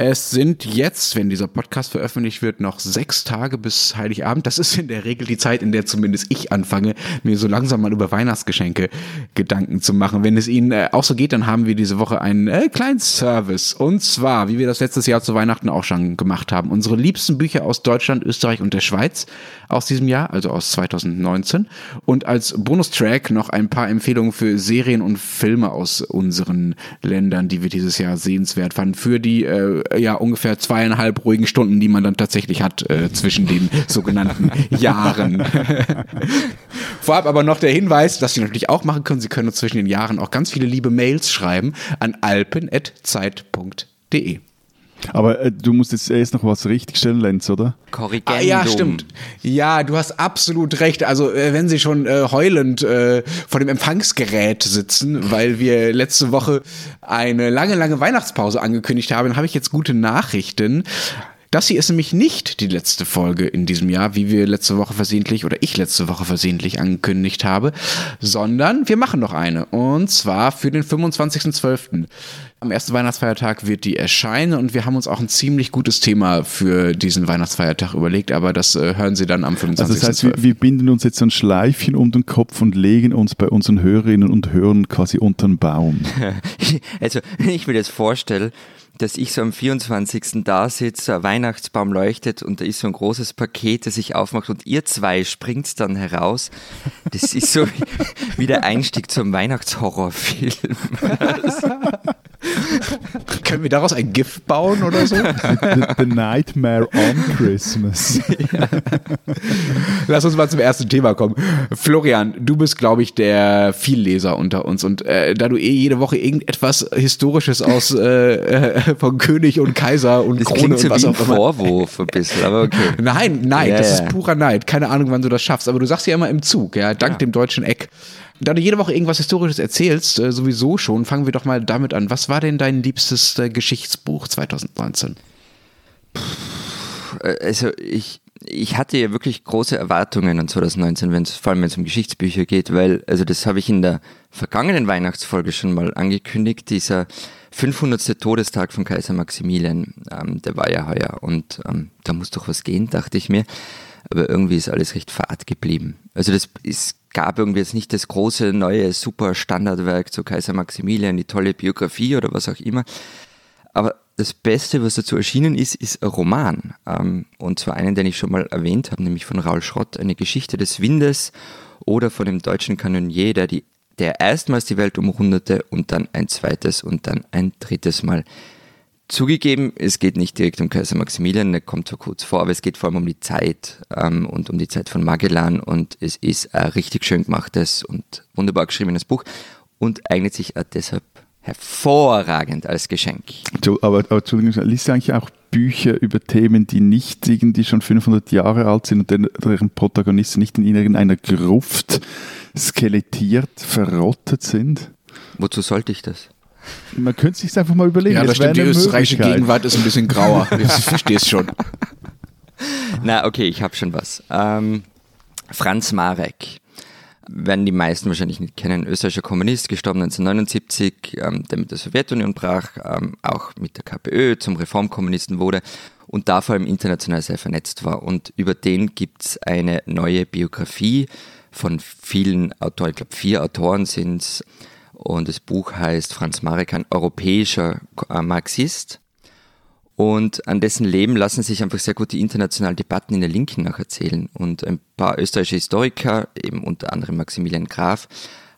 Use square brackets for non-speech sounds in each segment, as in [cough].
Es sind jetzt, wenn dieser Podcast veröffentlicht wird, noch sechs Tage bis Heiligabend. Das ist in der Regel die Zeit, in der zumindest ich anfange, mir so langsam mal über Weihnachtsgeschenke Gedanken zu machen. Wenn es Ihnen äh, auch so geht, dann haben wir diese Woche einen äh, kleinen Service. Und zwar, wie wir das letztes Jahr zu Weihnachten auch schon gemacht haben, unsere liebsten Bücher aus Deutschland, Österreich und der Schweiz aus diesem Jahr, also aus 2019. Und als Bonustrack noch ein paar Empfehlungen für Serien und Filme aus unseren Ländern, die wir dieses Jahr sehenswert fanden, für die äh, ja ungefähr zweieinhalb ruhigen Stunden, die man dann tatsächlich hat äh, zwischen den [laughs] sogenannten Jahren. [laughs] Vorab aber noch der Hinweis, dass Sie natürlich auch machen können. Sie können zwischen den Jahren auch ganz viele liebe Mails schreiben an alpen.zeit.de. Aber äh, du musst jetzt erst noch was richtigstellen, Lenz, oder? Korrigendum. Ah, ja, stimmt. Ja, du hast absolut recht. Also, äh, wenn Sie schon äh, heulend äh, vor dem Empfangsgerät sitzen, weil wir letzte Woche eine lange, lange Weihnachtspause angekündigt haben, habe ich jetzt gute Nachrichten. Das hier ist nämlich nicht die letzte Folge in diesem Jahr, wie wir letzte Woche versehentlich oder ich letzte Woche versehentlich angekündigt habe, sondern wir machen noch eine. Und zwar für den 25.12. Am ersten Weihnachtsfeiertag wird die erscheinen und wir haben uns auch ein ziemlich gutes Thema für diesen Weihnachtsfeiertag überlegt, aber das äh, hören Sie dann am 25.12. Also das heißt, wir, wir, binden uns jetzt ein Schleifchen um den Kopf und legen uns bei unseren Hörerinnen und Hörern quasi unter den Baum. [laughs] also, wenn ich mir das vorstelle, dass ich so am 24. da sitze, ein Weihnachtsbaum leuchtet und da ist so ein großes Paket, das sich aufmacht und ihr zwei springt dann heraus. Das ist so wie der Einstieg zum Weihnachtshorrorfilm. [laughs] [laughs] Können wir daraus ein GIF bauen oder so? the, the, Nightmare on Christmas. [laughs] Ja. Lass uns mal zum ersten Thema kommen. Florian, du bist, glaube ich, der Vielleser unter uns. Und äh, da du eh jede Woche irgendetwas Historisches aus äh, äh von König und Kaiser und das Krone und so was auch immer. Vorwurf ein bisschen, aber okay. [laughs] Nein, Neid, Ja, das ja. ist purer Neid. Keine Ahnung, wann du das schaffst. Aber du sagst ja immer im Zug, ja, dank dem deutschen Eck. Da du jede Woche irgendwas Historisches erzählst, äh, sowieso schon, fangen wir doch mal damit an. Was war denn dein liebstes äh, Geschichtsbuch 2019? also ich, ich hatte ja wirklich große Erwartungen an 2019, wenn's, vor allem wenn es um Geschichtsbücher geht, weil, also das habe ich in der vergangenen Weihnachtsfolge schon mal angekündigt, dieser 500. Todestag von Kaiser Maximilian, ähm, der war ja heuer und ähm, da muss doch was gehen, dachte ich mir. Aber irgendwie ist alles recht fad geblieben. Also das es gab irgendwie jetzt nicht das große, neue, super Standardwerk zu Kaiser Maximilian, die tolle Biografie oder was auch immer. Aber das Beste, was dazu erschienen ist, ist ein Roman. Ähm, und zwar einen, den ich schon mal erwähnt habe, nämlich von Raul Schrott, eine Geschichte des Windes oder von dem deutschen Kanonier, der, die, der erstmals die Welt umrundete und dann ein zweites und dann ein drittes Mal. Zugegeben, es geht nicht direkt um Kaiser Maximilian, der kommt zwar kurz vor, aber es geht vor allem um die Zeit ähm, und um die Zeit von Magellan und es ist ein richtig schön gemachtes und wunderbar geschriebenes Buch und eignet sich auch deshalb hervorragend als Geschenk. Du, aber, aber Entschuldigung, liest du eigentlich auch Bücher über Themen, die nicht irgendwie schon 500 Jahre alt sind und deren- deren Protagonisten nicht in irgendeiner Gruft skelettiert, verrottet sind? Wozu sollte ich das? Man könnte sich einfach mal überlegen. Ja, das es stimmt. Die österreichische. Gegenwart ist ein bisschen grauer. [laughs] Ich verstehe es schon. Na, okay, ich habe schon was. Ähm, Franz Marek. Werden die meisten wahrscheinlich nicht kennen. Österreichischer Kommunist, gestorben 1979, ähm, der mit der Sowjetunion brach, ähm, auch mit der KPÖ zum Reformkommunisten wurde und da vor allem international sehr vernetzt war. Und über den gibt's eine neue Biografie von vielen Autoren, ich glaube vier Autoren sind's. Und das Buch heißt Franz Marek, ein europäischer äh, Marxist. Und an dessen Leben lassen sich einfach sehr gut die internationalen Debatten in der Linken nacherzählen. Und ein paar österreichische Historiker, eben unter anderem Maximilian Graf,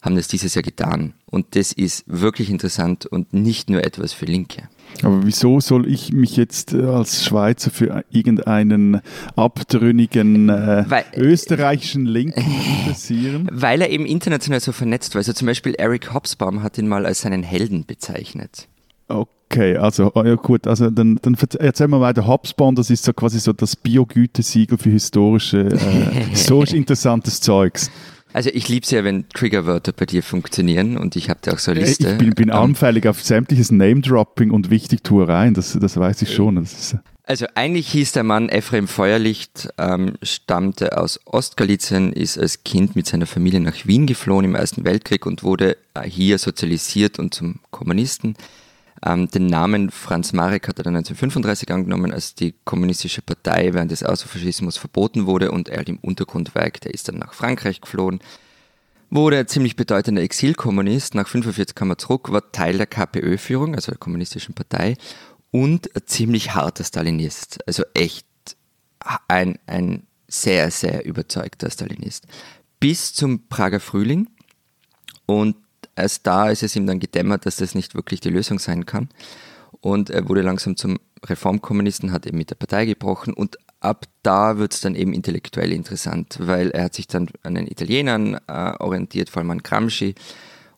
haben das dieses Jahr getan. Und das ist wirklich interessant und nicht nur etwas für Linke. Aber wieso soll ich mich jetzt äh, als Schweizer für irgendeinen abtrünnigen äh, Weil- österreichischen Linken interessieren? [laughs] Weil er eben international so vernetzt war. Also zum Beispiel Eric Hobsbawm hat ihn mal als seinen Helden bezeichnet. Okay, also oh ja gut, also dann, dann verz- erzähl mal weiter. Hubspot, das ist so quasi so das Biogütesiegel für historische, äh, [laughs] historisch interessantes Zeugs. Also ich liebe es ja, wenn Triggerwörter bei dir funktionieren und ich habe da auch so eine Liste. Ich bin, bin Ähm, anfällig auf sämtliches Name-Dropping und Wichtigtuereien, das, das weiß ich schon. Das ist, Also eigentlich hieß der Mann Ephraim Feuerlicht, ähm, stammte aus Ostgalizien, ist als Kind mit seiner Familie nach Wien geflohen im Ersten Weltkrieg und wurde äh, hier sozialisiert und zum Kommunisten. Ähm, den Namen Franz Marek hat er dann 1935 angenommen, als die kommunistische Partei während des Austrofaschismus verboten wurde und er im Untergrund werkte. Er ist dann nach Frankreich geflohen, wurde ein ziemlich bedeutender Exilkommunist. Nach 45 kam er zurück, war Teil der KPÖ-Führung, also der kommunistischen Partei, und ein ziemlich harter Stalinist. Also echt ein, ein sehr, sehr überzeugter Stalinist. Bis zum Prager Frühling. Und erst da ist es ihm dann gedämmert, dass das nicht wirklich die Lösung sein kann. Und er wurde langsam zum Reformkommunisten, hat eben mit der Partei gebrochen und ab da wird es dann eben intellektuell interessant, weil er hat sich dann an den Italienern äh, orientiert, vor allem an Gramsci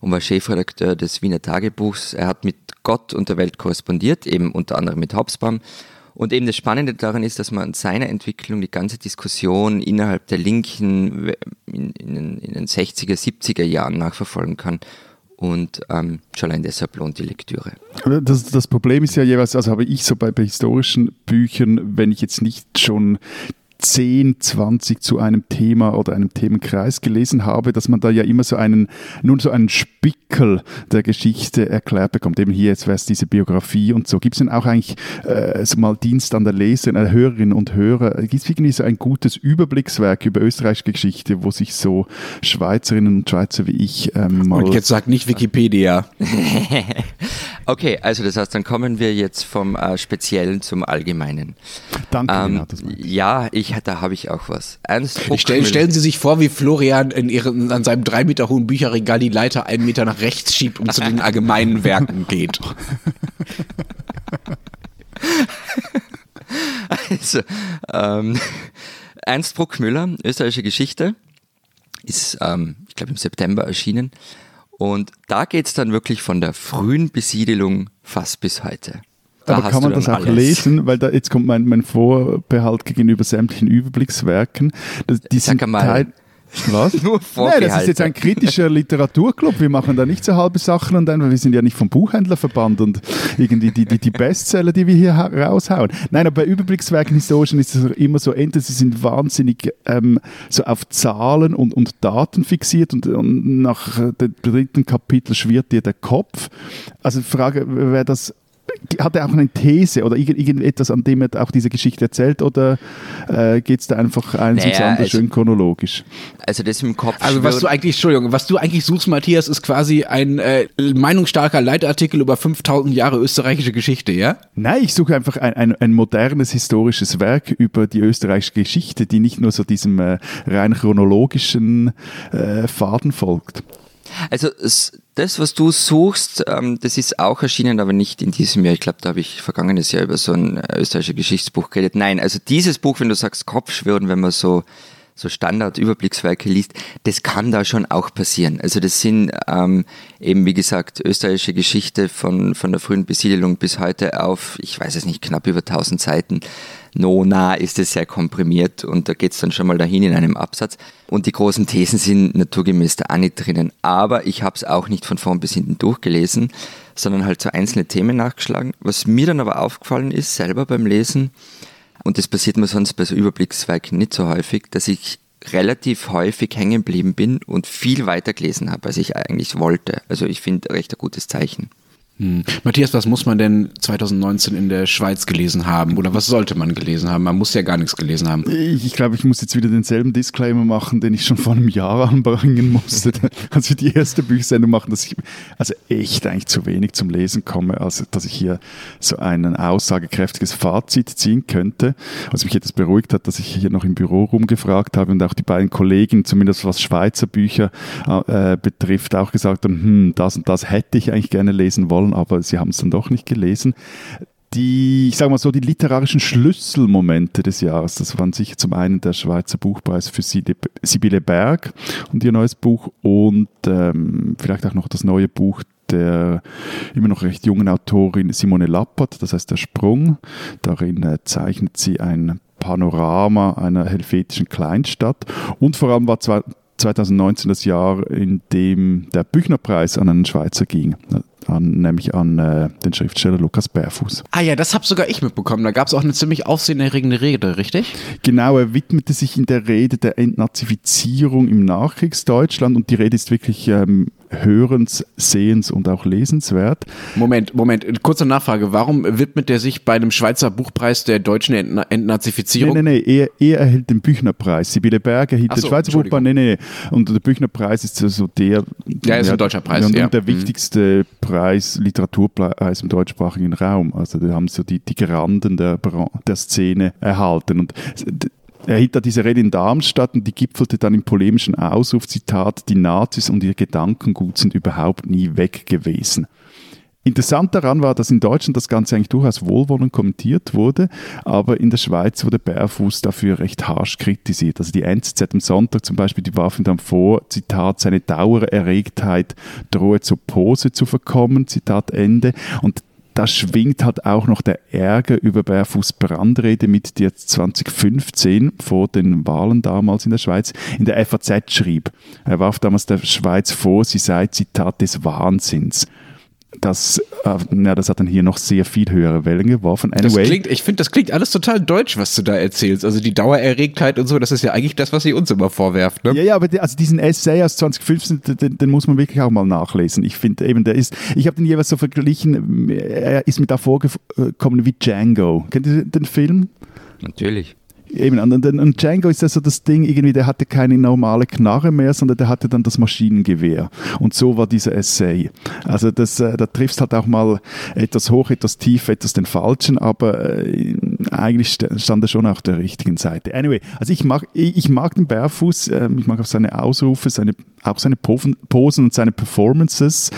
und war Chefredakteur des Wiener Tagebuchs. Er hat mit Gott und der Welt korrespondiert, eben unter anderem mit Hobsbawm. Und eben das Spannende daran ist, dass man an seiner Entwicklung die ganze Diskussion innerhalb der Linken in, in, in den 60er, 70er Jahren nachverfolgen kann. Und ähm, schon allein deshalb lohnt die Lektüre. Das, das Problem ist ja jeweils, also habe ich so bei, bei historischen Büchern, wenn ich jetzt nicht schon 10, 20 zu einem Thema oder einem Themenkreis gelesen habe, dass man da ja immer so einen, nun so einen Spickel der Geschichte erklärt bekommt. Eben hier jetzt wäre es diese Biografie und so. Gibt es denn auch eigentlich äh, so mal Dienst an der Leser, äh, Hörerinnen und Hörer? Gibt es irgendwie so ein gutes Überblickswerk über österreichische Geschichte, wo sich so Schweizerinnen und Schweizer wie ich ähm, mal... Und jetzt sagt nicht Wikipedia. [laughs] okay, also das heißt, dann kommen wir jetzt vom äh, Speziellen zum Allgemeinen. Danke, Ähm, das meine ich. Ja, ich, da habe ich auch was. Ernst Stell, stellen Sie sich vor, wie Florian in ihren, an seinem drei Meter hohen Bücherregal die Leiter einen Meter nach rechts schiebt und zu den allgemeinen [laughs] Werken geht. Also, ähm, Ernst Bruckmüller, österreichische Geschichte, ist, ähm, ich glaube, im September erschienen. Und da geht es dann wirklich von der frühen Besiedelung fast bis heute. Da Aber kann man das auch alles. lesen? Weil da jetzt kommt mein, mein Vorbehalt gegenüber sämtlichen Überblickswerken. Das, die Sag sind mal, Teil, was? [laughs] Nur Nein, das ist jetzt ein kritischer Literaturclub. Wir machen da nicht so halbe Sachen und dann, weil wir sind ja nicht vom Buchhändlerverband und irgendwie die, die, die Bestseller, die wir hier ha- raushauen. Nein, aber bei Überblickswerken historischen ist es immer so, entweder sie sind wahnsinnig ähm, so auf Zahlen und, und Daten fixiert und, und nach äh, dem dritten Kapitel schwirrt dir der Kopf. Also die Frage, wer das hat er auch eine These oder irgend- irgendetwas, an dem er auch diese Geschichte erzählt oder äh, geht es da einfach eins ins Naja, andere also- schön chronologisch? Also das im Kopf Also was du eigentlich, Entschuldigung, was du eigentlich suchst, Matthias, ist quasi ein äh, meinungsstarker Leitartikel über 5000 Jahre österreichische Geschichte, ja? Nein, ich suche einfach ein, ein, ein modernes historisches Werk über die österreichische Geschichte, die nicht nur so diesem äh, rein chronologischen äh, Faden folgt. Also das, was du suchst, ähm, das ist auch erschienen, aber nicht in diesem Jahr. Ich glaube, da habe ich vergangenes Jahr über so ein äh, österreichisches Geschichtsbuch geredet. Nein, also dieses Buch, wenn du sagst Kopfschwirren, wenn man so so Standard-Überblickswerke liest, das kann da schon auch passieren. Also das sind ähm, eben, wie gesagt, österreichische Geschichte von, von der frühen Besiedelung bis heute auf, ich weiß es nicht, knapp über 1000 Seiten. No, na ist es sehr komprimiert und da geht es dann schon mal dahin in einem Absatz. Und die großen Thesen sind naturgemäß da auch nicht drinnen. Aber ich habe es auch nicht von vorn bis hinten durchgelesen, sondern halt so einzelne Themen nachgeschlagen. Was mir dann aber aufgefallen ist, selber beim Lesen, und das passiert mir sonst bei so Überblickswerken nicht so häufig, dass ich relativ häufig hängen geblieben bin und viel weiter gelesen habe, als ich eigentlich wollte. Also ich finde recht ein gutes Zeichen. Hm. Matthias, was muss man denn 2019 in der Schweiz gelesen haben? Oder was sollte man gelesen haben? Man muss ja gar nichts gelesen haben. Ich, ich glaube, ich muss jetzt wieder denselben Disclaimer machen, den ich schon vor einem Jahr anbringen musste, [laughs] als wir die erste Büchersendung machen, dass ich also echt eigentlich zu wenig zum Lesen komme, als dass ich hier so ein aussagekräftiges Fazit ziehen könnte. Was mich etwas beruhigt hat, dass ich hier noch im Büro rumgefragt habe und auch die beiden Kollegen, zumindest was Schweizer Bücher äh, betrifft, auch gesagt haben, hm, das und das hätte ich eigentlich gerne lesen wollen, aber sie haben es dann doch nicht gelesen die, ich sage mal so, die literarischen Schlüsselmomente des Jahres, das waren sicher zum einen der Schweizer Buchpreis für Sibylle- Berg und ihr neues Buch und ähm, vielleicht auch noch das neue Buch der immer noch recht jungen Autorin Simone Lappert, das heißt Der Sprung. Darin äh, zeichnet sie ein Panorama einer helvetischen Kleinstadt und vor allem war zwar 2019 das Jahr, in dem der Büchnerpreis an einen Schweizer ging an, nämlich an äh, den Schriftsteller Lukas Bärfuß. Ah ja, das habe sogar ich mitbekommen. Da gab es auch eine ziemlich aufsehenerregende Rede, richtig? Genau, er widmete sich in der Rede der Entnazifizierung im Nachkriegsdeutschland und die Rede ist wirklich ähm, hörens, sehens und auch lesenswert. Moment, Moment, kurze Nachfrage. Warum widmet er sich bei einem Schweizer Buchpreis der deutschen Entna Entnazifizierung? Nee, nee, nee, er, er erhält den Büchnerpreis. Sibylle Berger erhielt so, den Schweizer Buchpreis. Nee, nee, nee. Und der Büchnerpreis ist so der... Ja, ist ein deutscher Preis, und, ja. Der mhm. wichtigste Preis, Literaturpreis im deutschsprachigen Raum. Also da haben so die, die Granden der, der Szene erhalten. Und er hielt da diese Rede in Darmstadt und die gipfelte dann im polemischen Ausruf, Zitat, die Nazis und ihr Gedankengut sind überhaupt nie weg gewesen. Interessant daran war, dass in Deutschland das Ganze eigentlich durchaus wohlwollend kommentiert wurde, aber in der Schweiz wurde Bärfuß dafür recht harsch kritisiert. Also die NZZ am Sonntag zum Beispiel, die warfen dann vor, Zitat, seine Dauererregtheit drohe zur Pose zu verkommen, Zitat Ende. Und da schwingt halt auch noch der Ärger über Bärfuß Brandrede mit, die jetzt 2015 vor den Wahlen damals in der Schweiz in der FAZ schrieb. Er warf damals der Schweiz vor, sie sei Zitat des Wahnsinns das, äh, ja, das hat dann hier noch sehr viel höhere Wellen geworfen. Anyway. Das klingt, ich finde, das klingt alles total deutsch, was du da erzählst. Also die Dauererregtheit und so, das ist ja eigentlich das, was sie uns immer vorwerft. Ne? Ja, ja, aber die, also diesen Essay aus 2015, den, den, muss man wirklich auch mal nachlesen. Ich finde eben, der ist, ich habe den jeweils so verglichen, er ist mir da vorgekommen wie Django. Kennt ihr den Film? Natürlich. Eben, und, und, Django ist ja so das Ding, irgendwie, der hatte keine normale Knarre mehr, sondern der hatte dann das Maschinengewehr. Und so war dieser Essay. Also das, äh, da triffst halt auch mal etwas hoch, etwas tief, etwas den Falschen, aber äh, eigentlich stand er schon auf der richtigen Seite. Anyway, also ich mag, ich mag den Bärfuß, äh, ich mag auch seine Ausrufe, seine, auch seine Posen und seine Performances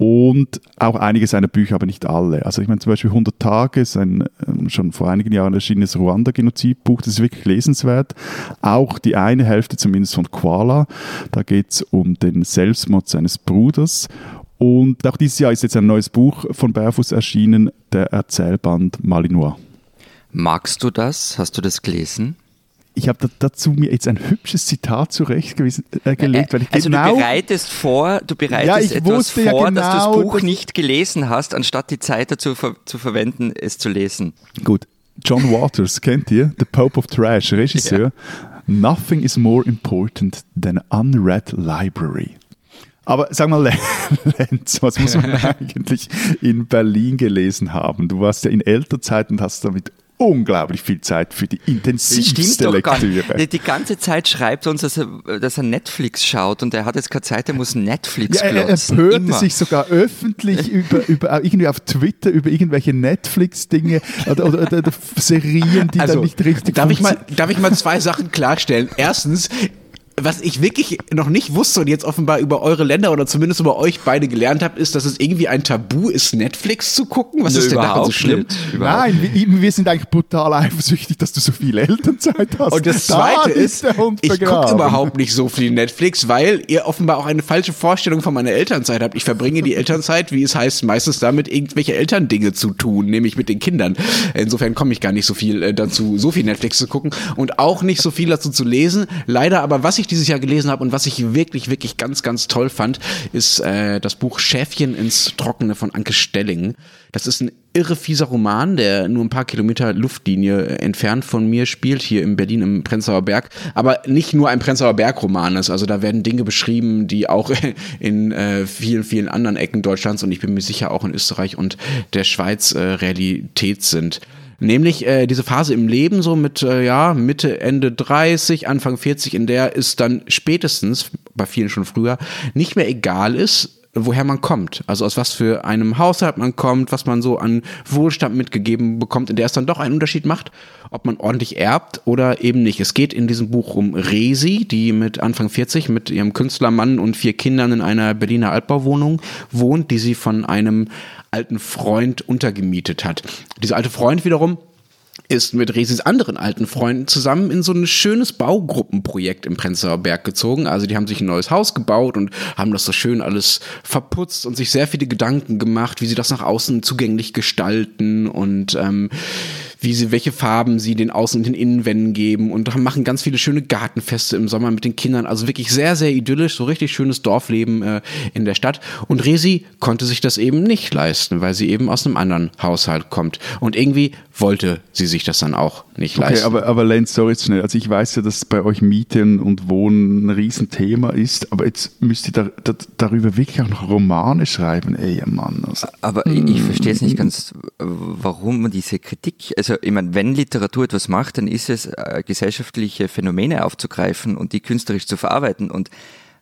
und auch einige seiner Bücher, aber nicht alle. Also ich meine zum Beispiel 100 Tage ist ein ähm, schon vor einigen Jahren erschienenes Ruanda-Genozidbuch, das ist wirklich lesenswert. Auch die eine Hälfte zumindest von Koala, da geht es um den Selbstmord seines Bruders. Und auch dieses Jahr ist jetzt ein neues Buch von Barefuß erschienen, der Erzählband Malinois. Magst du das? Hast du das gelesen? Ich habe dazu mir jetzt ein hübsches Zitat zurechtgelegt, äh, weil ich also genau, du bereitest vor, du bereitest ja, etwas vor, ja genau, dass du das Buch das nicht gelesen hast, anstatt die Zeit dazu ver zu verwenden, es zu lesen. Gut. John Waters, kennt ihr? The Pope of Trash, Regisseur. Ja. Nothing is more important than an unread library. Aber sag mal, [laughs] Lenz, was muss man [laughs] eigentlich in Berlin gelesen haben? Du warst ja in Elternzeit und hast damit unglaublich viel Zeit für die intensivste Lektüre. Die ganze Zeit schreibt uns, dass er, dass er, Netflix schaut und er hat jetzt keine Zeit, er muss Netflix ja, Er empörte sich sogar öffentlich [laughs] über, über, irgendwie auf Twitter über irgendwelche Netflix-Dinge oder, oder, oder, Serien, die also, dann nicht richtig darf ich mal Darf ich mal zwei Sachen klarstellen? Erstens, was ich wirklich noch nicht wusste und jetzt offenbar über eure Länder oder zumindest über euch beide gelernt habe, ist, dass es irgendwie ein Tabu ist, Netflix zu gucken. Was Nö, ist denn daran so schlimm? Nein, wir, wir, sind eigentlich brutal eifersüchtig, dass du so viel Elternzeit hast. Und das Zweite da ist, ist ich gucke überhaupt nicht so viel Netflix, weil ihr offenbar auch eine falsche Vorstellung von meiner Elternzeit habt. Ich verbringe die Elternzeit, wie es heißt, meistens damit irgendwelche Elterndinge zu tun, nämlich mit den Kindern. Insofern komme ich gar nicht so viel äh, dazu, so viel Netflix zu gucken und auch nicht so viel dazu zu lesen. Leider aber, was ich dieses Jahr gelesen habe und was ich wirklich, wirklich ganz, ganz toll fand, ist äh, das Buch Schäfchen ins Trockene von Anke Stelling. Das ist ein irre fieser Roman, der nur ein paar Kilometer Luftlinie entfernt von mir spielt, hier in Berlin im Prenzlauer Berg. Aber nicht nur ein Prenzlauer Berg-Roman ist. Also da werden Dinge beschrieben, die auch [laughs] in äh, vielen, vielen anderen Ecken Deutschlands und ich bin mir sicher auch in Österreich und der Schweiz äh, Realität sind. Nämlich äh, diese Phase im Leben, so mit äh, ja, Mitte, Ende 30, Anfang 40, in der es dann spätestens, bei vielen schon früher, nicht mehr egal ist, woher man kommt. Also aus was für einem Haushalt man kommt, was man so an Wohlstand mitgegeben bekommt, in der es dann doch einen Unterschied macht, ob man ordentlich erbt oder eben nicht. Es geht in diesem Buch um Resi, die mit Anfang 40 mit ihrem Künstlermann und vier Kindern in einer Berliner Altbauwohnung wohnt, die sie von einem alten Freund untergemietet hat. Dieser alte Freund wiederum ist mit Resis anderen alten Freunden zusammen in so ein schönes Baugruppenprojekt im Prenzlauer Berg gezogen. Also die haben sich ein neues Haus gebaut und haben das so schön alles verputzt und sich sehr viele Gedanken gemacht, wie sie das nach außen zugänglich gestalten und ähm, wie sie, welche Farben sie den Außen- und den Innenwänden geben und machen ganz viele schöne Gartenfeste im Sommer mit den Kindern. Also wirklich sehr, sehr idyllisch, so richtig schönes Dorfleben äh, in der Stadt. Und Resi konnte sich das eben nicht leisten, weil sie eben aus einem anderen Haushalt kommt. Und irgendwie wollte sie sich das dann auch nicht Okay, leisten. aber, aber Lenz, sorry jetzt schnell. Also ich weiß ja, dass bei euch Mieten und Wohnen ein Riesenthema ist, aber jetzt müsst ihr da, da, darüber wirklich auch noch Romane schreiben. Ey, Mann. Also, Aber ich, ich verstehe es nicht ganz, warum man diese Kritik, also ich meine, wenn Literatur etwas macht, dann ist es, äh, gesellschaftliche Phänomene aufzugreifen und die künstlerisch zu verarbeiten und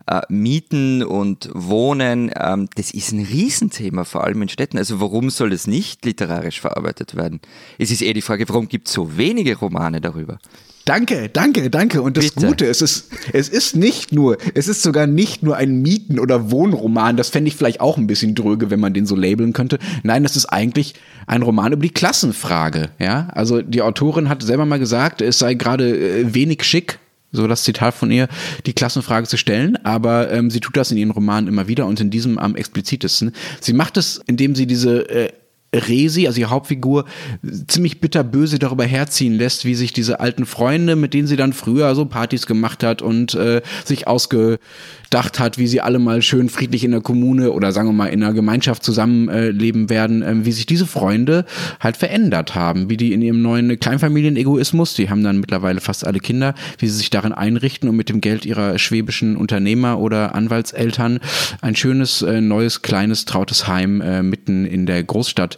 äh, Mieten und Wohnen, ähm, das ist ein Riesenthema, vor allem in Städten. Also warum soll es nicht literarisch verarbeitet werden? Es ist eher die Frage, warum gibt es so wenige Romane darüber? Danke, danke, danke. Und das Bitte. Gute, es ist, es ist nicht nur, es ist sogar nicht nur ein Mieten- oder Wohnroman. Das fände ich vielleicht auch ein bisschen dröge, wenn man den so labeln könnte. Nein, das ist eigentlich ein Roman über die Klassenfrage. Ja, also die Autorin hat selber mal gesagt, es sei gerade äh, wenig schick, so das Zitat von ihr, die Klassenfrage zu stellen, aber ähm, sie tut das in ihren Romanen immer wieder und in diesem am explizitesten. Sie macht es, indem sie diese äh, Resi, also die Hauptfigur, ziemlich bitterböse darüber herziehen lässt, wie sich diese alten Freunde, mit denen sie dann früher so Partys gemacht hat und äh, sich ausgedacht hat, wie sie alle mal schön friedlich in der Kommune oder sagen wir mal in einer Gemeinschaft zusammenleben werden, äh, wie sich diese Freunde halt verändert haben, wie die in ihrem neuen Kleinfamilienegoismus, die haben dann mittlerweile fast alle Kinder, wie sie sich darin einrichten und mit dem Geld ihrer schwäbischen Unternehmer oder Anwaltseltern ein schönes, äh, neues, kleines, trautes Heim äh, mitten in der Großstadt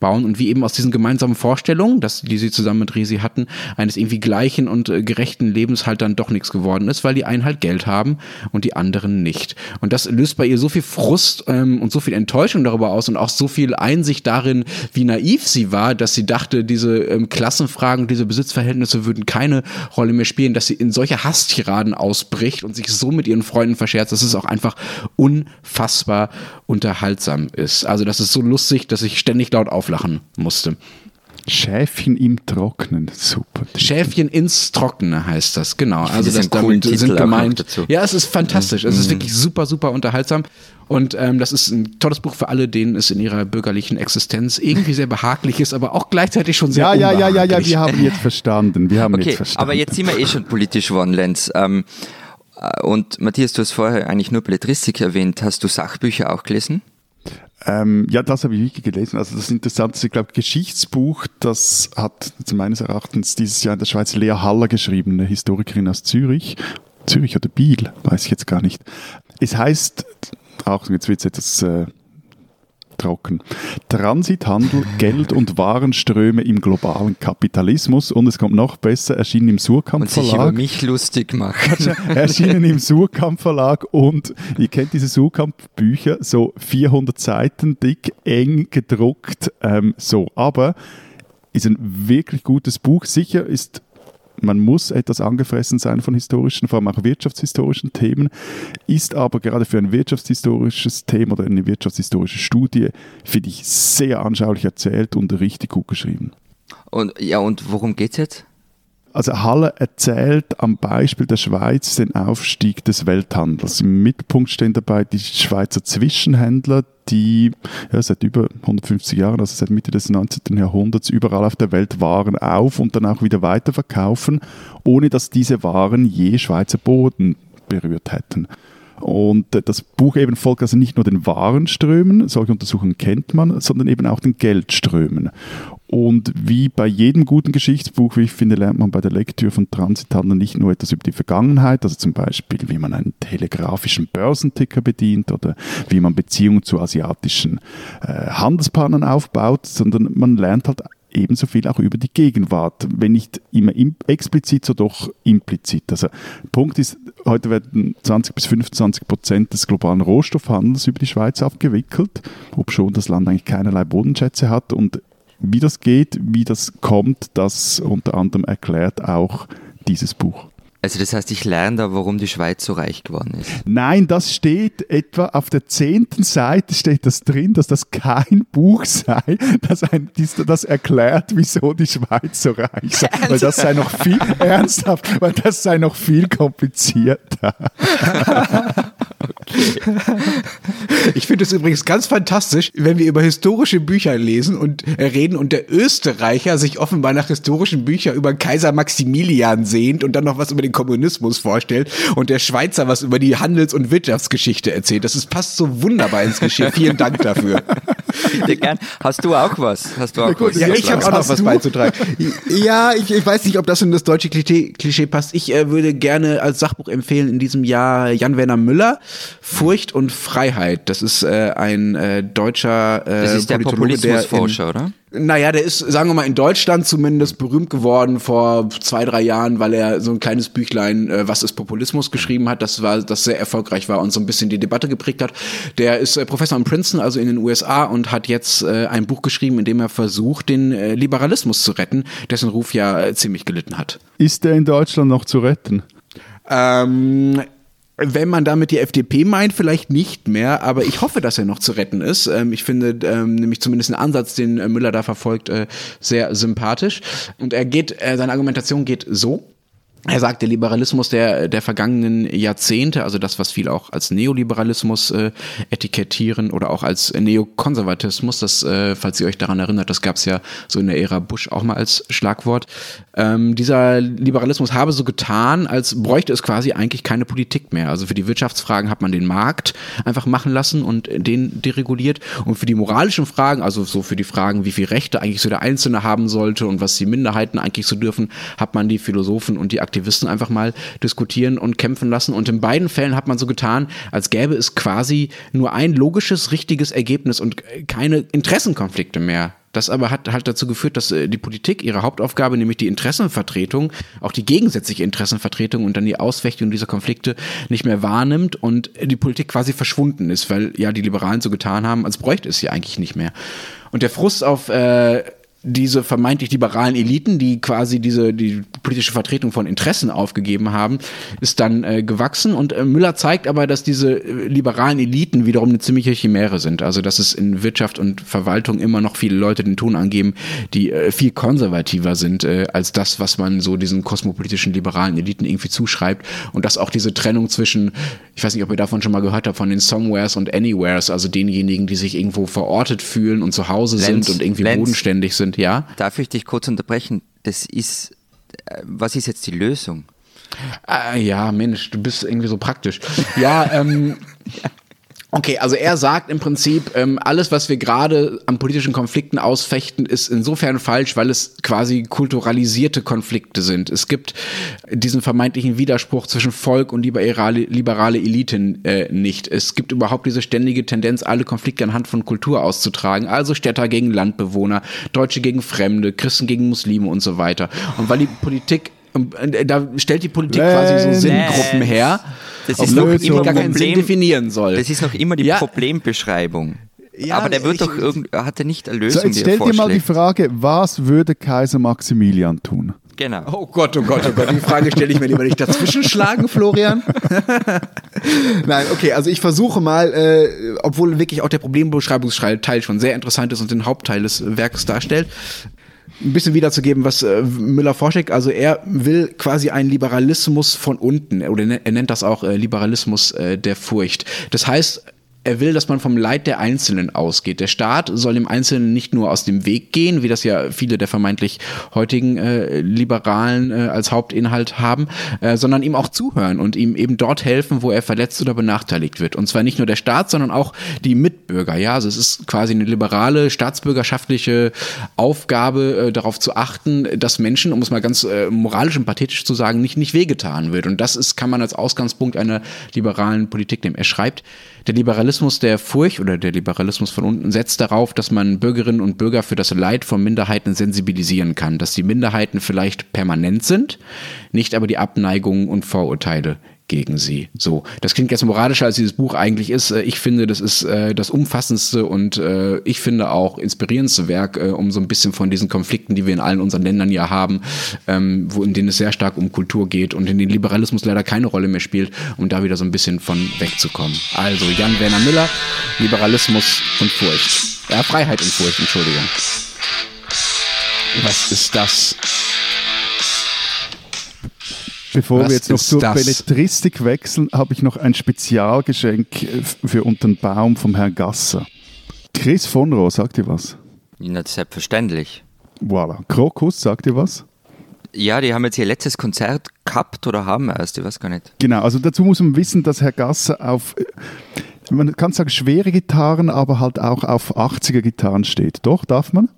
bauen und wie eben aus diesen gemeinsamen Vorstellungen, dass, die sie zusammen mit Resi hatten, eines irgendwie gleichen und äh, gerechten Lebens halt dann doch nichts geworden ist, weil die einen halt Geld haben und die anderen nicht. Und das löst bei ihr so viel Frust ähm, und so viel Enttäuschung darüber aus und auch so viel Einsicht darin, wie naiv sie war, dass sie dachte, diese ähm, Klassenfragen, diese Besitzverhältnisse würden keine Rolle mehr spielen, dass sie in solche Hasstiraden ausbricht und sich so mit ihren Freunden verscherzt, dass es auch einfach unfassbar unterhaltsam ist. Also das ist so lustig, dass ich ständig laut auflachen musste. Schäfchen im Trocknen, super. Schäfchen ins Trockene heißt das, genau. Also das damit Titel sind noch gemeint. dazu. Ja, es ist fantastisch. Es ist wirklich super, super unterhaltsam. Und ähm, das ist ein tolles Buch für alle, denen es in ihrer bürgerlichen Existenz irgendwie sehr behaglich ist, aber auch gleichzeitig schon sehr Ja, ja, ja, ja, ja, wir haben jetzt verstanden. Wir haben Okay, jetzt verstanden. aber jetzt sind wir eh schon politisch geworden, Lenz. Ähm, äh, und Matthias, du hast vorher eigentlich nur Belletristik erwähnt. Hast du Sachbücher auch gelesen? Ähm, ja, das habe ich wirklich gelesen. Also das Interessante ich glaube, Geschichtsbuch, das hat meines Erachtens dieses Jahr in der Schweiz Lea Haller geschrieben, eine Historikerin aus Zürich. Zürich oder Biel, weiß ich jetzt gar nicht. Es heißt, auch jetzt wird es etwas äh, trocken. Transithandel, Geld und Warenströme im globalen Kapitalismus und es kommt noch besser, erschienen im Surkamp Und sich über Verlag. mich lustig machen. erschienen im Surkamp Verlag und ihr kennt diese Surkamp Bücher, so 400 Seiten dick, eng gedruckt, ähm, so. Aber ist ein wirklich gutes Buch. Sicher ist man muss etwas angefressen sein von historischen, vor allem auch wirtschaftshistorischen Themen, ist aber gerade für ein wirtschaftshistorisches Thema oder eine wirtschaftshistorische Studie, finde ich, sehr anschaulich erzählt und richtig gut geschrieben. Und ja, und worum geht's jetzt? Also Halle erzählt am Beispiel der Schweiz den Aufstieg des Welthandels. Im Mittelpunkt stehen dabei die Schweizer Zwischenhändler, die ja, seit über 150 Jahren, also seit Mitte des 19. Jahrhunderts, überall auf der Welt Waren auf und dann auch wieder weiterverkaufen, ohne dass diese Waren je Schweizer Boden berührt hätten. Und äh, das Buch eben folgt also nicht nur den Warenströmen, solche Untersuchungen kennt man, sondern eben auch den Geldströmen. Und wie bei jedem guten Geschichtsbuch, wie ich finde, lernt man bei der Lektüre von Transithandel nicht nur etwas über die Vergangenheit, also zum Beispiel, wie man einen telegrafischen Börsenticker bedient oder wie man Beziehungen zu asiatischen äh, Handelspartnern aufbaut, sondern man lernt halt ebenso viel auch über die Gegenwart, wenn nicht immer im, explizit, so doch implizit. Also Punkt ist, heute werden 20 bis 25 Prozent des globalen Rohstoffhandels über die Schweiz abgewickelt, obschon das Land eigentlich keinerlei Bodenschätze hat und wie das geht, wie das kommt, das unter anderem erklärt auch dieses Buch. Also das heißt, ich lerne da, warum die Schweiz so reich geworden ist. Nein, das steht etwa auf der zehnten Seite steht das drin, dass das kein [laughs] Buch sei, das, ein, das erklärt, wieso die Schweiz so reich sei. [laughs] Weil das sei noch viel [laughs] ernsthaft, weil das sei noch viel komplizierter. Okay. Ich finde es übrigens ganz fantastisch, wenn wir über historische Bücher lesen und äh, reden und der Österreicher sich offenbar nach historischen Büchern über Kaiser Maximilian sehnt und dann noch was über den Kommunismus vorstellt und der Schweizer was über die Handels- und Wirtschaftsgeschichte erzählt. Das ist, passt so wunderbar ins Geschehen. [laughs] Vielen Dank dafür. Bitte gern. Hast du auch was? Hast du auch gut, was? Ja, ich habe auch noch was du- beizutragen. Ja, ich, ich weiß nicht, ob das in das deutsche Klischee, Klischee passt. Ich äh, würde gerne als Sachbuch empfehlen in diesem Jahr Jan Werner Müller, Furcht und Freiheit. Das ist äh, ein äh, deutscher äh, Das ist der Politologe, der in- Populismusforscher, oder? Naja, der ist, sagen wir mal, in Deutschland zumindest berühmt geworden vor zwei, drei Jahren, weil er so ein kleines Büchlein, äh, was ist Populismus, geschrieben hat, das war, das sehr erfolgreich war und so ein bisschen die Debatte geprägt hat. Der ist äh, Professor in Princeton, also in den USA, und hat jetzt äh, ein Buch geschrieben, in dem er versucht, den äh, Liberalismus zu retten, dessen Ruf ja äh, ziemlich gelitten hat. Ist der in Deutschland noch zu retten? Ähm, wenn man damit die FDP meint, vielleicht nicht mehr, aber ich hoffe, dass er noch zu retten ist. Ähm, ich finde ähm, nämlich zumindest einen Ansatz, den äh, Müller da verfolgt, äh, sehr sympathisch. Und er geht, äh, seine Argumentation geht so. Er sagt, der Liberalismus der, der vergangenen Jahrzehnte, also das, was viele auch als Neoliberalismus äh, etikettieren oder auch als Neokonservatismus, das, äh, falls ihr euch daran erinnert, das gab es ja so in der Ära Bush auch mal als Schlagwort. Ähm, dieser Liberalismus habe so getan, als bräuchte es quasi eigentlich keine Politik mehr. Also für die Wirtschaftsfragen hat man den Markt einfach machen lassen und den dereguliert. Und für die moralischen Fragen, also so für die Fragen, wie viel Rechte eigentlich so der Einzelne haben sollte und was die Minderheiten eigentlich so dürfen, hat man die Philosophen und die Aktivisten einfach mal diskutieren und kämpfen lassen. Und in beiden Fällen hat man so getan, als gäbe es quasi nur ein logisches, richtiges Ergebnis und keine Interessenkonflikte mehr. Das aber hat halt dazu geführt, dass äh, die Politik ihre Hauptaufgabe, nämlich die Interessenvertretung, auch die gegensätzliche Interessenvertretung und dann die Ausfechtung dieser Konflikte nicht mehr wahrnimmt und die Politik quasi verschwunden ist, weil ja die Liberalen so getan haben, als bräuchte es sie eigentlich nicht mehr. Und der Frust auf äh, diese vermeintlich liberalen Eliten, die quasi diese die politische Vertretung von Interessen aufgegeben haben, ist dann äh, gewachsen und äh, Müller zeigt aber, dass diese äh, liberalen Eliten wiederum eine ziemliche Chimäre sind. Also dass es in Wirtschaft und Verwaltung immer noch viele Leute den Ton angeben, die äh, viel konservativer sind äh, als das, was man so diesen kosmopolitischen liberalen Eliten irgendwie zuschreibt und dass auch diese Trennung zwischen, ich weiß nicht, ob ihr davon schon mal gehört habt, von den Somewheres und Anywheres, also denjenigen, die sich irgendwo verortet fühlen und zu Hause Lenz, sind und irgendwie Lenz. bodenständig sind, ja. Darf ich dich kurz unterbrechen? Das ist, äh, was ist jetzt die Lösung? Ah, ja, Mensch, du bist irgendwie so praktisch. Ja, ähm. [laughs] Okay, also er sagt im Prinzip, ähm, alles, was wir gerade an politischen Konflikten ausfechten, ist insofern falsch, weil es quasi kulturalisierte Konflikte sind. Es gibt diesen vermeintlichen Widerspruch zwischen Volk und liberale, liberale Eliten äh, nicht. Es gibt überhaupt diese ständige Tendenz, alle Konflikte anhand von Kultur auszutragen. Also Städter gegen Landbewohner, Deutsche gegen Fremde, Christen gegen Muslime und so weiter. Und weil die Politik äh, da stellt die Politik quasi so Lenz. Sinngruppen her, Das ist noch immer gar keinen Sinn Problem- definieren soll. Das ist noch immer die Ja. Problembeschreibung. Ja, Aber der wird ich- doch irgend, hat er nicht eine So, Lösung, jetzt die stell er dir mal die? Frage, was würde Kaiser Maximilian tun? Genau. Oh Gott, oh Gott, oh Gott, die Frage stelle ich mir lieber nicht dazwischen schlagen, Florian. [laughs] Nein, okay, also ich versuche mal, äh, obwohl wirklich auch der Problembeschreibungsteil schon sehr interessant ist und den Hauptteil des Werkes darstellt, ein bisschen wiederzugeben, was äh, Müller vorschlägt. Also er will quasi einen Liberalismus von unten, oder er nennt das auch äh, Liberalismus äh, der Furcht. Das heißt, er will, dass man vom Leid der Einzelnen ausgeht. Der Staat soll dem Einzelnen nicht nur aus dem Weg gehen, wie das ja viele der vermeintlich heutigen äh, Liberalen äh, als Hauptinhalt haben, äh, sondern ihm auch zuhören und ihm eben dort helfen, wo er verletzt oder benachteiligt wird. Und zwar nicht nur der Staat, sondern auch die Mitbürger. Ja, also es ist quasi eine liberale staatsbürgerschaftliche Aufgabe, äh, darauf zu achten, dass Menschen, um es mal ganz äh, moralisch und pathetisch zu sagen, nicht nicht wehgetan wird. Und das ist kann man als Ausgangspunkt einer liberalen Politik nehmen. Er schreibt, der Liberalismus der Furcht oder der Liberalismus von unten setzt darauf, dass man Bürgerinnen und Bürger für das Leid von Minderheiten sensibilisieren kann, dass die Minderheiten vielleicht permanent sind, nicht aber die Abneigungen und Vorurteile gegen sie. So, das klingt jetzt moralischer, als dieses Buch eigentlich ist. Äh, Ich finde, das ist äh, das umfassendste und äh, ich finde auch inspirierendste Werk, äh, um so ein bisschen von diesen Konflikten, die wir in allen unseren Ländern ja haben, ähm, wo in denen es sehr stark um Kultur geht und in denen Liberalismus leider keine Rolle mehr spielt, um da wieder so ein bisschen von wegzukommen. Also Jan Werner Müller, Liberalismus und Furcht. Ja, Freiheit und Furcht, Entschuldigung. Was ist das? Bevor Was wir jetzt noch zur das? Belletristik wechseln, habe ich noch ein Spezialgeschenk äh, für unter den Baum vom Herrn Gasser. Chris von Rohr, sagt ihr was? Na, selbstverständlich. Voilà. Krokus, sagt ihr was? Ja, die haben jetzt ihr letztes Konzert gehabt oder haben erst, ich weiß gar nicht. Genau, also dazu muss man wissen, dass Herr Gasser auf, äh, man kann sagen schwere Gitarren, aber halt auch auf 80er Gitarren steht. Doch, darf man?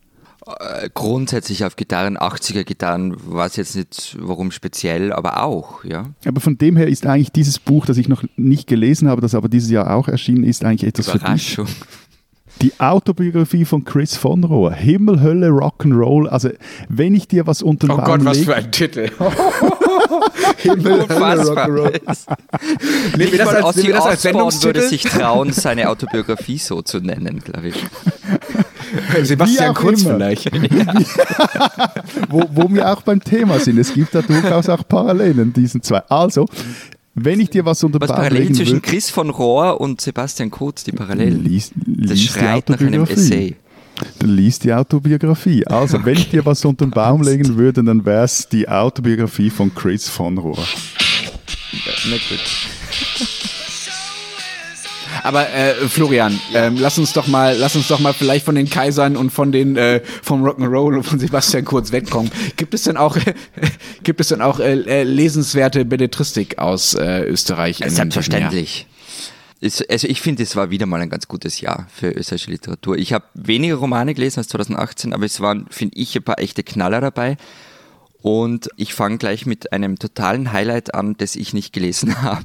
Äh, grundsätzlich auf Gitarren, 80er Gitarren, weiß jetzt nicht warum speziell, aber auch, ja. Aber von dem her ist eigentlich dieses Buch, das ich noch nicht gelesen habe, das aber dieses Jahr auch erschienen ist, eigentlich etwas für dich. Überraschung. Die Autobiografie von Chris von Rohr. Himmel, Hölle, Rock'n'Roll. Also, wenn ich dir was unter den Oh Baum Gott, was für ein Titel. [laughs] Himmel, Unfassbar. Nehmen Nicht das als, wir das als würde sich trauen, seine Autobiografie so zu nennen, glaube ich. [laughs] [laughs] Sebastian Kurz immer. vielleicht. [laughs] [laughs] wo, wo wir auch beim Thema sind. Es gibt da durchaus auch Parallelen, diesen zwei. Also, wenn ich dir was unter den Was Baum Parallelen zwischen würde, Chris von Rohr und Sebastian Kurz, die Parallelen. lies, Das lies die schreit nach einem. Essay. Dann liest die Autobiografie. Also, wenn ich dir was unter den Baum legen würde, dann wäre es die Autobiografie von Chris von Rohr. Na gut. Aber äh, Florian, ähm, lass uns doch mal, lass uns doch mal vielleicht von den Kaisern und von den äh, vom Rock'n'Roll und von Sebastian Kurz wegkommen. Gibt es denn auch, [laughs] gibt es denn auch äh, äh, lesenswerte Belletristik aus äh, Österreich? Selbstverständlich. Also ich finde, es war wieder mal ein ganz gutes Jahr für österreichische Literatur. Ich habe weniger Romane gelesen als 2018, aber es waren, finde ich, ein paar echte Knaller dabei. Und ich fange gleich mit einem totalen Highlight an, das ich nicht gelesen [laughs] habe.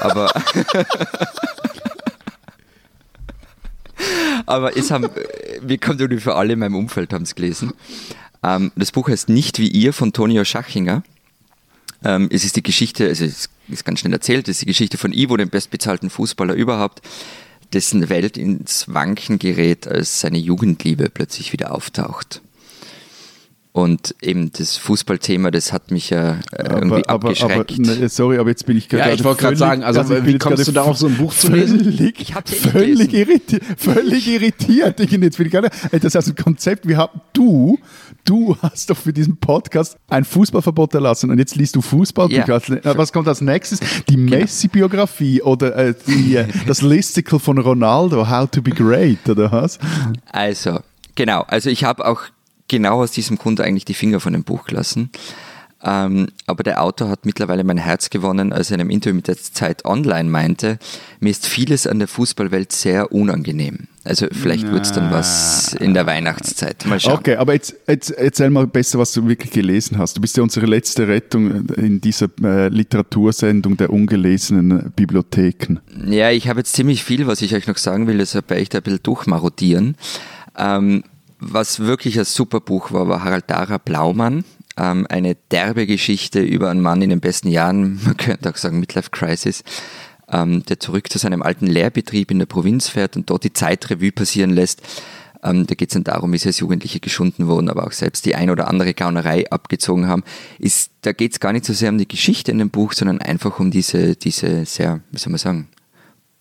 Aber, [laughs] aber es haben, wir kommen ungefähr alle in meinem Umfeld haben es gelesen. Ähm, das Buch heißt Nicht wie ihr von Tonio Schachinger. Ähm, es ist die Geschichte, also es ist ganz schnell erzählt, es ist die Geschichte von Ivo, dem bestbezahlten Fußballer überhaupt, dessen Welt ins Wanken gerät, als seine Jugendliebe plötzlich wieder auftaucht. Und eben das Fußballthema, das hat mich ja äh, irgendwie aber, aber, abgeschreckt. ne, sorry, aber jetzt bin ich Ja, ich wollte gerade sagen, also, ich wie kommst gerade du darauf, so ein Buch zu lesen? Völlig, Ich hab's eh völlig, irritiert, völlig irritiert. Ich jetzt bin ich gerade, das ist also ein Konzept. Wir haben, du, du hast doch für diesen Podcast ein Fußballverbot erlassen und jetzt liest du Fußballbücher. Ja. Was kommt als nächstes? Die Messi-Biografie oder äh, die, äh, [laughs] das Listicle von Ronaldo, How to be Great oder was? Also, genau. Also ich habe auch genau aus diesem Grund eigentlich die Finger von dem Buch gelassen. Ähm, aber der Autor hat mittlerweile mein Herz gewonnen, als er in einem Interview mit der Zeit Online meinte, mir ist vieles an der Fußballwelt sehr unangenehm. Also vielleicht wird es dann was in der Weihnachtszeit. Mal schauen. Okay, aber jetzt, jetzt erzähl mal besser, was du wirklich gelesen hast. Du bist ja unsere letzte Rettung in dieser äh, Literatursendung der ungelesenen Bibliotheken. Ja, ich habe jetzt ziemlich viel, was ich euch noch sagen will, deshalb werde ich da ein bisschen durchmarodieren. Ähm, was wirklich ein super Buch war, war Harald Dara Blaumann. Ähm, eine derbe Geschichte über einen Mann in den besten Jahren, [laughs] man könnte auch sagen Midlife Crisis, ähm, der zurück zu seinem alten Lehrbetrieb in der Provinz fährt und dort die Zeitrevue passieren lässt. Ähm, da geht es dann darum, wie sie als Jugendliche geschunden wurden, aber auch selbst die ein oder andere Gaunerei abgezogen haben. Ist, da geht es gar nicht so sehr um die Geschichte in dem Buch, sondern einfach um diese, diese sehr, wie soll man sagen,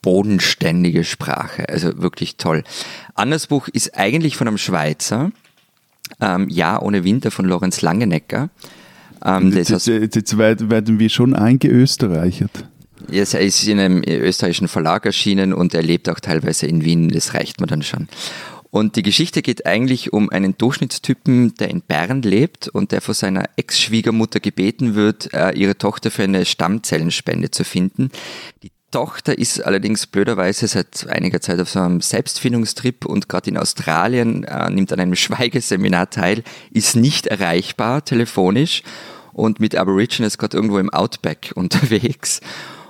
bodenständige Sprache. Also wirklich toll. Anderes Buch ist eigentlich von einem Schweizer, ähm, Ja ohne Winter von Lorenz Langenecker. Ähm, das Jetzt, aus, jetzt, jetzt werden wir schon eingeösterreichert. Yes, er ist in einem österreichischen Verlag erschienen und er lebt auch teilweise in Wien, das reicht mir dann schon. Und die Geschichte geht eigentlich um einen Durchschnittstypen, der in Bern lebt und der von seiner Ex-Schwiegermutter gebeten wird, äh, ihre Tochter für eine Stammzellenspende zu finden. Die Tochter ist allerdings blöderweise seit einiger Zeit auf so einem Selbstfindungstrip und gerade in Australien äh, nimmt an einem [laughs] Schweigeseminar teil, ist nicht erreichbar telefonisch und mit Aborigines gerade irgendwo im Outback [laughs] unterwegs.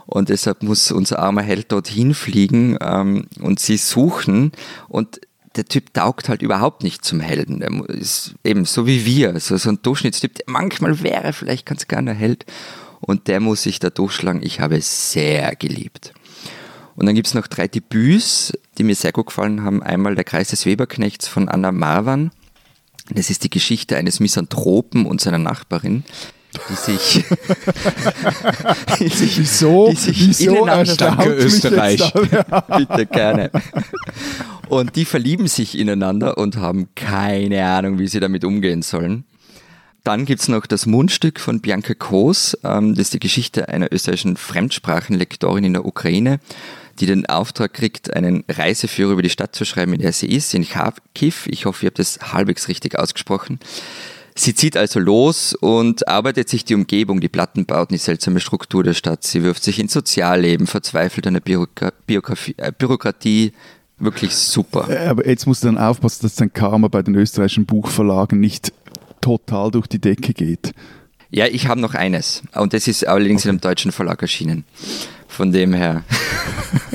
Und deshalb muss unser armer Held dorthin fliegen ähm, und sie suchen. Und der Typ taugt halt überhaupt nicht zum Helden. Mu- ist eben so wie wir, so, so ein Durchschnittstyp, der manchmal wäre vielleicht ganz gerne Held. Und der muss sich da durchschlagen. Ich habe es sehr geliebt. Und dann gibt's noch drei Debüts, die mir sehr gut gefallen haben. Einmal Der Kreis des Weberknechts von Anna Marwan. Das ist die Geschichte eines Misanthropen und seiner Nachbarin, die sich, [laughs] die sich, Wieso, die sich wieso ineinander Österreich. [laughs] Bitte gerne. Und die verlieben sich ineinander und haben keine Ahnung, wie sie damit umgehen sollen. Dann gibt's noch das Mundstück von Bianca Koos. Ähm, das ist die Geschichte einer österreichischen Fremdsprachenlektorin in der Ukraine, die den Auftrag kriegt, einen Reiseführer über die Stadt zu schreiben, in der sie ist, in Kharkiv. Ich hoffe, ihr habt das halbwegs richtig ausgesprochen. Sie zieht also los und arbeitet sich die Umgebung, die Plattenbauten, die seltsame Struktur der Stadt. Sie wirft sich ins Sozialleben, verzweifelt an der Bürokra äh, Bürokratie. Wirklich super. Äh, aber jetzt musst du dann aufpassen, dass dein Karma bei den österreichischen Buchverlagen nicht total durch die Decke geht. Ja, ich habe noch eines. Und das ist allerdings okay. in einem deutschen Verlag erschienen. Von dem her.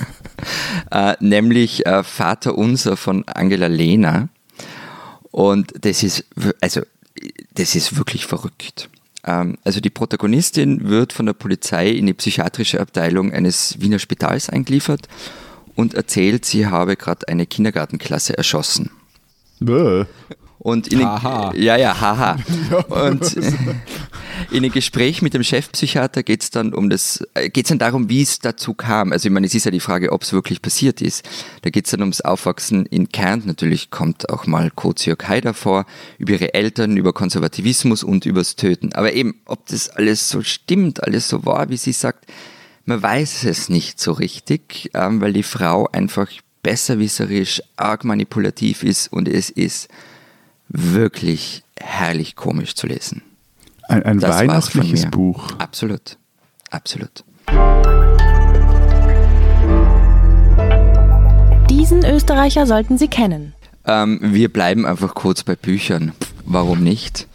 [laughs] äh, nämlich äh, Vater Unser von Angela Lehner. Und das ist, also das ist wirklich verrückt. Ähm, also die Protagonistin wird von der Polizei in die psychiatrische Abteilung eines Wiener Spitals eingeliefert und erzählt, sie habe gerade eine Kindergartenklasse erschossen. Bäh. Und in haha. Den, ja, ja, haha. [laughs] Und in einem Gespräch mit dem Chefpsychiater geht es dann um das, äh, geht es dann darum, wie es dazu kam. Also ich meine, es ist ja die Frage, ob es wirklich passiert ist. Da geht es dann ums Aufwachsen in Kärnten. Natürlich kommt auch mal Koziok Haider vor, über ihre Eltern, über Konservativismus und übers Töten. Aber eben, ob das alles so stimmt, alles so war, wie sie sagt, man weiß es nicht so richtig, ähm, weil die Frau einfach besserwisserisch, arg manipulativ ist und es ist wirklich herrlich komisch zu lesen. Ein, ein weihnachtliches Buch. Absolut, absolut. Diesen Österreicher sollten Sie kennen. Ähm, wir bleiben einfach kurz bei Büchern. Warum nicht?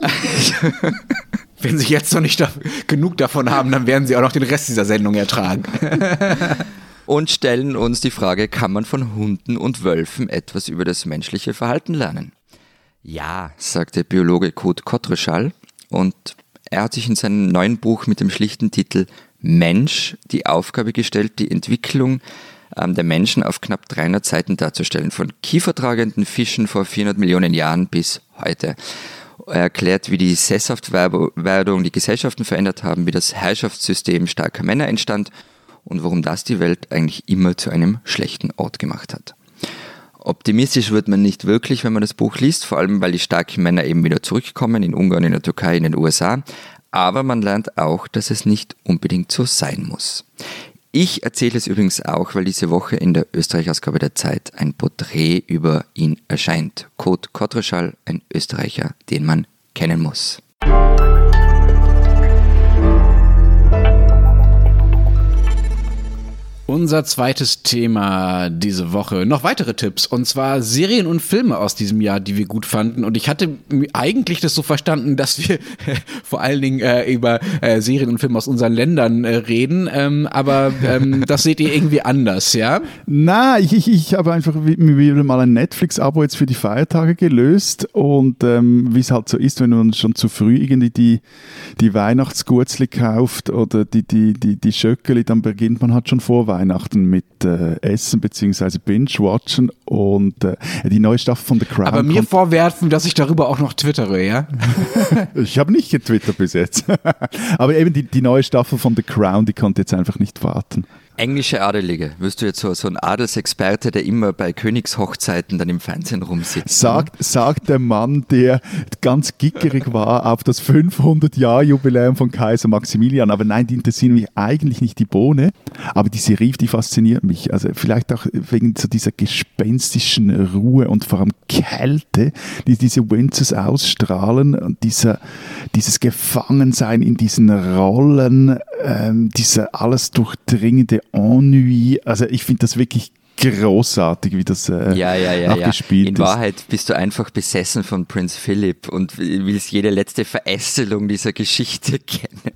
[laughs] Wenn Sie jetzt noch nicht da genug davon haben, dann werden Sie auch noch den Rest dieser Sendung ertragen. [laughs] und stellen uns die Frage, kann man von Hunden und Wölfen etwas über das menschliche Verhalten lernen? Ja, sagte Biologe Kurt Kottreschall und er hat sich in seinem neuen Buch mit dem schlichten Titel Mensch die Aufgabe gestellt, die Entwicklung ähm, der Menschen auf knapp 300 Seiten darzustellen, von kiefertragenden Fischen vor 400 Millionen Jahren bis heute. Er erklärt, wie die Sesshaftwerdung die Gesellschaften verändert haben, wie das Herrschaftssystem starker Männer entstand und warum das die Welt eigentlich immer zu einem schlechten Ort gemacht hat. Optimistisch wird man nicht wirklich, wenn man das Buch liest, vor allem weil die starken Männer eben wieder zurückkommen, in Ungarn, in der Türkei, in den USA. Aber man lernt auch, dass es nicht unbedingt so sein muss. Ich erzähle es übrigens auch, weil diese Woche in der Österreich-Ausgabe der Zeit ein Porträt über ihn erscheint. Kurt Kottreschall, ein Österreicher, den man kennen muss. Unser zweites Thema diese Woche. Noch weitere Tipps. Und zwar Serien und Filme aus diesem Jahr, die wir gut fanden. Und ich hatte eigentlich das so verstanden, dass wir [laughs] vor allen Dingen äh, über äh, Serien und Filme aus unseren Ländern äh, reden. Ähm, aber ähm, [laughs] das seht ihr irgendwie anders, ja? Na, ich, ich, ich habe einfach wieder mal ein Netflix-Abo jetzt für die Feiertage gelöst. Und ähm, wie es halt so ist, wenn man schon zu früh irgendwie die, die Weihnachtsgurzli kauft oder die, die, die, die Schöckeli, dann beginnt man halt schon vor Weihnachten Weihnachten mit äh, Essen bzw. Binge-Watchen und äh, die neue Staffel von The Crown. Aber mir vorwerfen, dass ich darüber auch noch twittere, ja? [laughs] ich habe nicht getwittert bis jetzt. [laughs] Aber eben die, die neue Staffel von The Crown, die konnte jetzt einfach nicht warten. Englische Adelige. Wirst du jetzt so, so ein Adelsexperte, der immer bei Königshochzeiten dann im Fernsehen rumsitzt? Sagt, sagt der Mann, der ganz gickerig war auf das 500-Jahr-Jubiläum von Kaiser Maximilian. Aber nein, die interessieren mich eigentlich nicht die Bohne. Aber die Serie, die fasziniert mich. Also vielleicht auch wegen so dieser gespenstischen Ruhe und vor allem Kälte, die diese Winters ausstrahlen und dieser, dieses Gefangensein in diesen Rollen, ähm, dieser alles durchdringende Ennui. Also ich finde das wirklich großartig, wie das äh, ja, ja, ja, ja. In Wahrheit bist du einfach besessen von Prinz Philip und willst jede letzte Verästelung dieser Geschichte [laughs] kennen.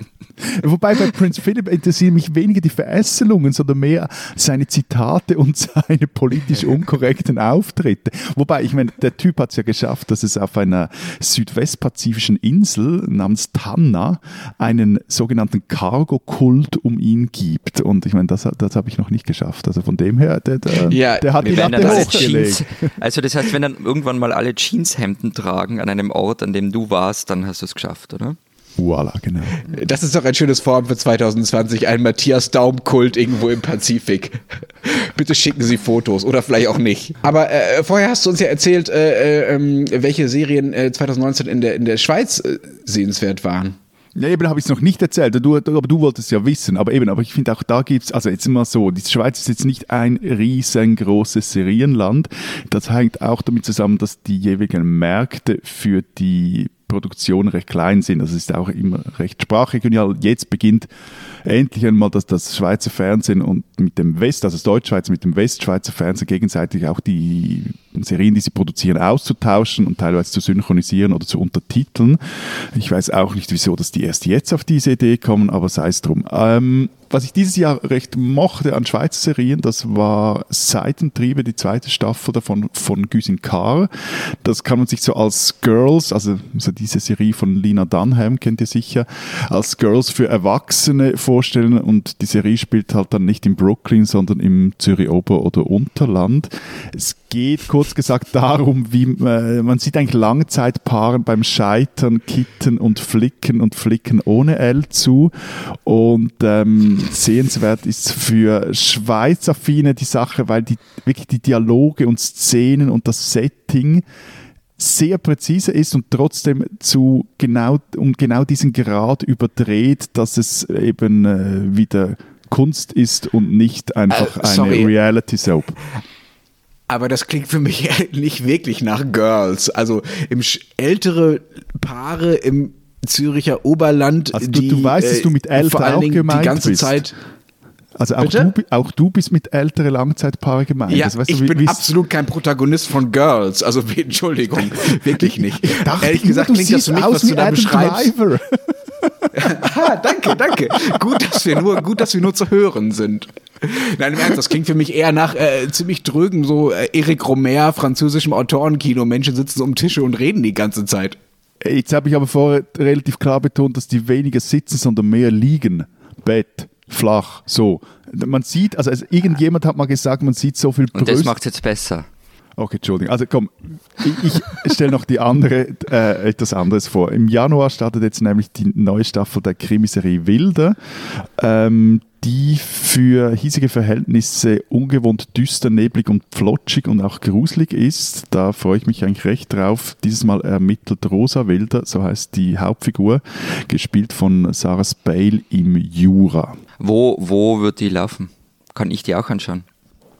Wobei bei Prince Philip interessieren mich weniger die Verästelungen, sondern mehr seine Zitate und [laughs] seine politisch unkorrekten Auftritte. Wobei, ich meine, der Typ hat es ja geschafft, dass es auf einer südwestpazifischen Insel namens Tanna einen sogenannten Cargo-Kult um ihn gibt. Und ich meine, das, das habe ich noch nicht geschafft. Also von dem her, der, der, ja, der hat die Latte hochgelegt. Also das heißt, wenn dann irgendwann mal alle Jeanshemden tragen an einem Ort, an dem du warst, dann hast du es geschafft, oder? Voila, genau. Das ist doch ein schönes Form für 2020, ein Matthias Daum-Kult irgendwo im Pazifik. [laughs] Bitte schicken Sie Fotos oder vielleicht auch nicht. Aber äh, vorher hast du uns ja erzählt, äh, äh, ähm, welche Serien äh, 2019 in der, in der Schweiz äh, sehenswert waren. Ja, eben habe ich es noch nicht erzählt, du, aber du wolltest ja wissen. Aber eben, aber ich finde auch da gibt es, also jetzt immer so, die Schweiz ist jetzt nicht ein riesengroßes Serienland. Das hängt auch damit zusammen, dass die jeweiligen Märkte für die Produktion recht klein sind. Es ist auch immer recht sprachregional. Jetzt beginnt endlich einmal dass das Schweizer Fernsehen und mit dem West, also das Deutschschweizer mit dem Westschweizer Fernsehen gegenseitig auch die Serien, die sie produzieren, auszutauschen und teilweise zu synchronisieren oder zu untertiteln. Ich weiß auch nicht, wieso, dass die erst jetzt auf diese Idee kommen, aber sei es drum. Ähm, was ich dieses Jahr recht mochte an Schweizer Serien, das war Seitentriebe, die zweite Staffel davon von Güsin Carr. Das kann man sich so als Girls, also so diese Serie von Lina Dunham kennt ihr sicher, als Girls für Erwachsene vorstellen und die Serie spielt halt dann nicht in Brooklyn, sondern im Zürich Ober- oder Unterland. Es geht kurz gesagt darum, wie äh, man sieht eigentlich Langzeitpaaren beim Scheitern, Kitten und Flicken und Flicken ohne L zu und ähm, sehenswert ist für Schweizaffine die Sache, weil die wirklich die Dialoge und Szenen und das Setting sehr präzise ist und trotzdem zu genau um genau diesen Grad überdreht, dass es eben äh, wieder Kunst ist und nicht einfach Äh, eine Reality Soap. Aber das klingt für mich [laughs] nicht wirklich nach Girls. Also im ältere Paare im Züricher Oberland, Also du- die du weißt, dass du mit älter vor allen auch Dingen gemeint die ganze bist. Zeit. Also auch du, auch du bist mit ältere Langzeitpaare gemeint. Ja, also, weißt ich du, wie- bin absolut kein Protagonist von Girls. Also [laughs] Entschuldigung, wirklich nicht. dachte Ehrlich gesagt klingt das für mich, aus was du da Adam beschreibst. Driver. [laughs] [laughs] Ah, danke, danke. Gut, dass wir nur, gut, dass wir nur zu hören sind. Nein, im Ernst, das klingt für mich eher nach äh, ziemlich drögen, so äh, Eric Romer, französischem Autorenkino. Menschen sitzen um Tische und reden die ganze Zeit. Jetzt habe ich aber vorher relativ klar betont, dass die weniger sitzen, sondern mehr liegen. Bett, flach, so. Man sieht, also, also irgendjemand hat mal gesagt, man sieht so viel Und das macht es jetzt besser. Okay, Entschuldigung. Also komm, ich, ich stelle noch die andere, äh, etwas anderes vor. Im Januar startet jetzt nämlich die neue Staffel der Krimiserie Wilde, ähm, die für hiesige Verhältnisse ungewohnt düster, neblig und flotschig und auch gruselig ist. Da freue ich mich eigentlich recht drauf. Dieses Mal ermittelt Rosa Wilder, so heißt die Hauptfigur, gespielt von Sarah Spale im Jura. Wo, wo wird die laufen? Kann ich die auch anschauen?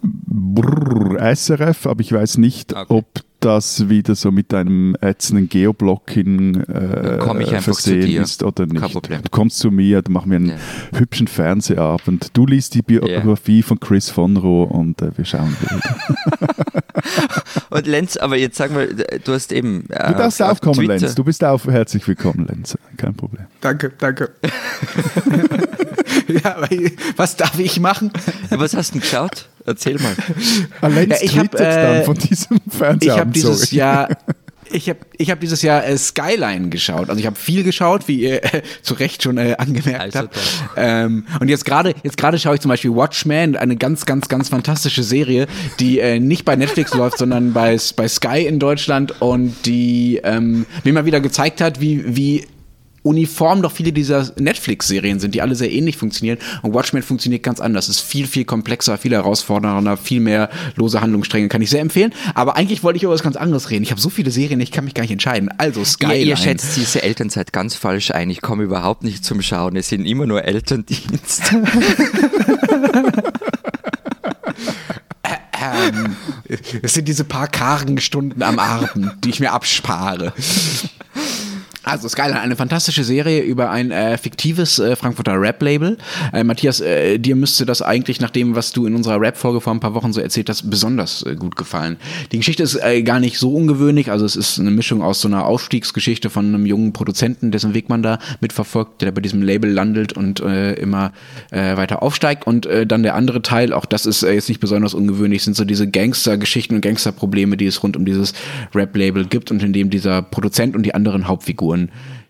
Brrr, SRF, aber ich weiß nicht, Okay. ob das wieder so mit einem ätzenden Geoblocking äh, Dann komm ich einfach zu versehen dir. ist oder nicht. Kein Problem. Du kommst zu mir, dann machen wir einen Ja. hübschen Fernsehabend. Du liest die Biografie von Chris von Roh und äh, wir schauen wieder. [laughs] Und Lenz, aber jetzt sag mal, du hast eben. äh, Du darfst auf- auf aufkommen, Lenz. Du bist auch herzlich willkommen, Lenz. Kein Problem. Danke, danke. [laughs] [laughs] ja, was darf ich machen? Was hast du denn geschaut? Erzähl mal. Lenz Ja, ich hab, twittert dann äh, von diesem Ich Fernsehabend. habe dieses. Jahr [laughs] ich habe ich hab dieses Jahr äh, Skyline geschaut. Also ich habe viel geschaut, wie ihr äh, zu Recht schon äh, angemerkt Also habt. Ähm, und jetzt gerade jetzt gerade schaue ich zum Beispiel Watchmen, eine ganz ganz ganz fantastische Serie, die äh, nicht bei Netflix [laughs] läuft, sondern bei bei Sky in Deutschland und die ähm, mir mal wieder gezeigt hat, wie wie uniform doch viele dieser Netflix-Serien sind, die alle sehr ähnlich funktionieren. Und Watchmen funktioniert ganz anders. Es ist viel, viel komplexer, viel herausfordernder, viel mehr lose Handlungsstränge. Kann ich sehr empfehlen. Aber eigentlich wollte ich über was ganz anderes reden. Ich habe so viele Serien, ich kann mich gar nicht entscheiden. Also Ihr, Skyline. ihr schätzt diese Elternzeit ganz falsch ein. Ich komme überhaupt nicht zum Schauen. Es sind immer nur Elterndienst. [laughs] ähm, es sind diese paar kargen Stunden am Abend, die ich mir abspare. Also Skyline, eine fantastische Serie über ein äh, fiktives äh, Frankfurter Rap-Label. Äh, Matthias, äh, dir müsste das eigentlich nach dem, was du in unserer Rap-Folge vor ein paar Wochen so erzählt hast, besonders äh, gut gefallen. Die Geschichte ist äh, gar nicht so ungewöhnlich, also es ist eine Mischung aus so einer Aufstiegsgeschichte von einem jungen Produzenten, dessen Weg man da mitverfolgt, der bei diesem Label landet und immer weiter aufsteigt. Und dann der andere Teil, auch das ist jetzt nicht besonders ungewöhnlich, sind so diese Gangster-Geschichten und Gangster-Probleme, die es rund um dieses Rap-Label gibt und in dem dieser Produzent und die anderen Hauptfiguren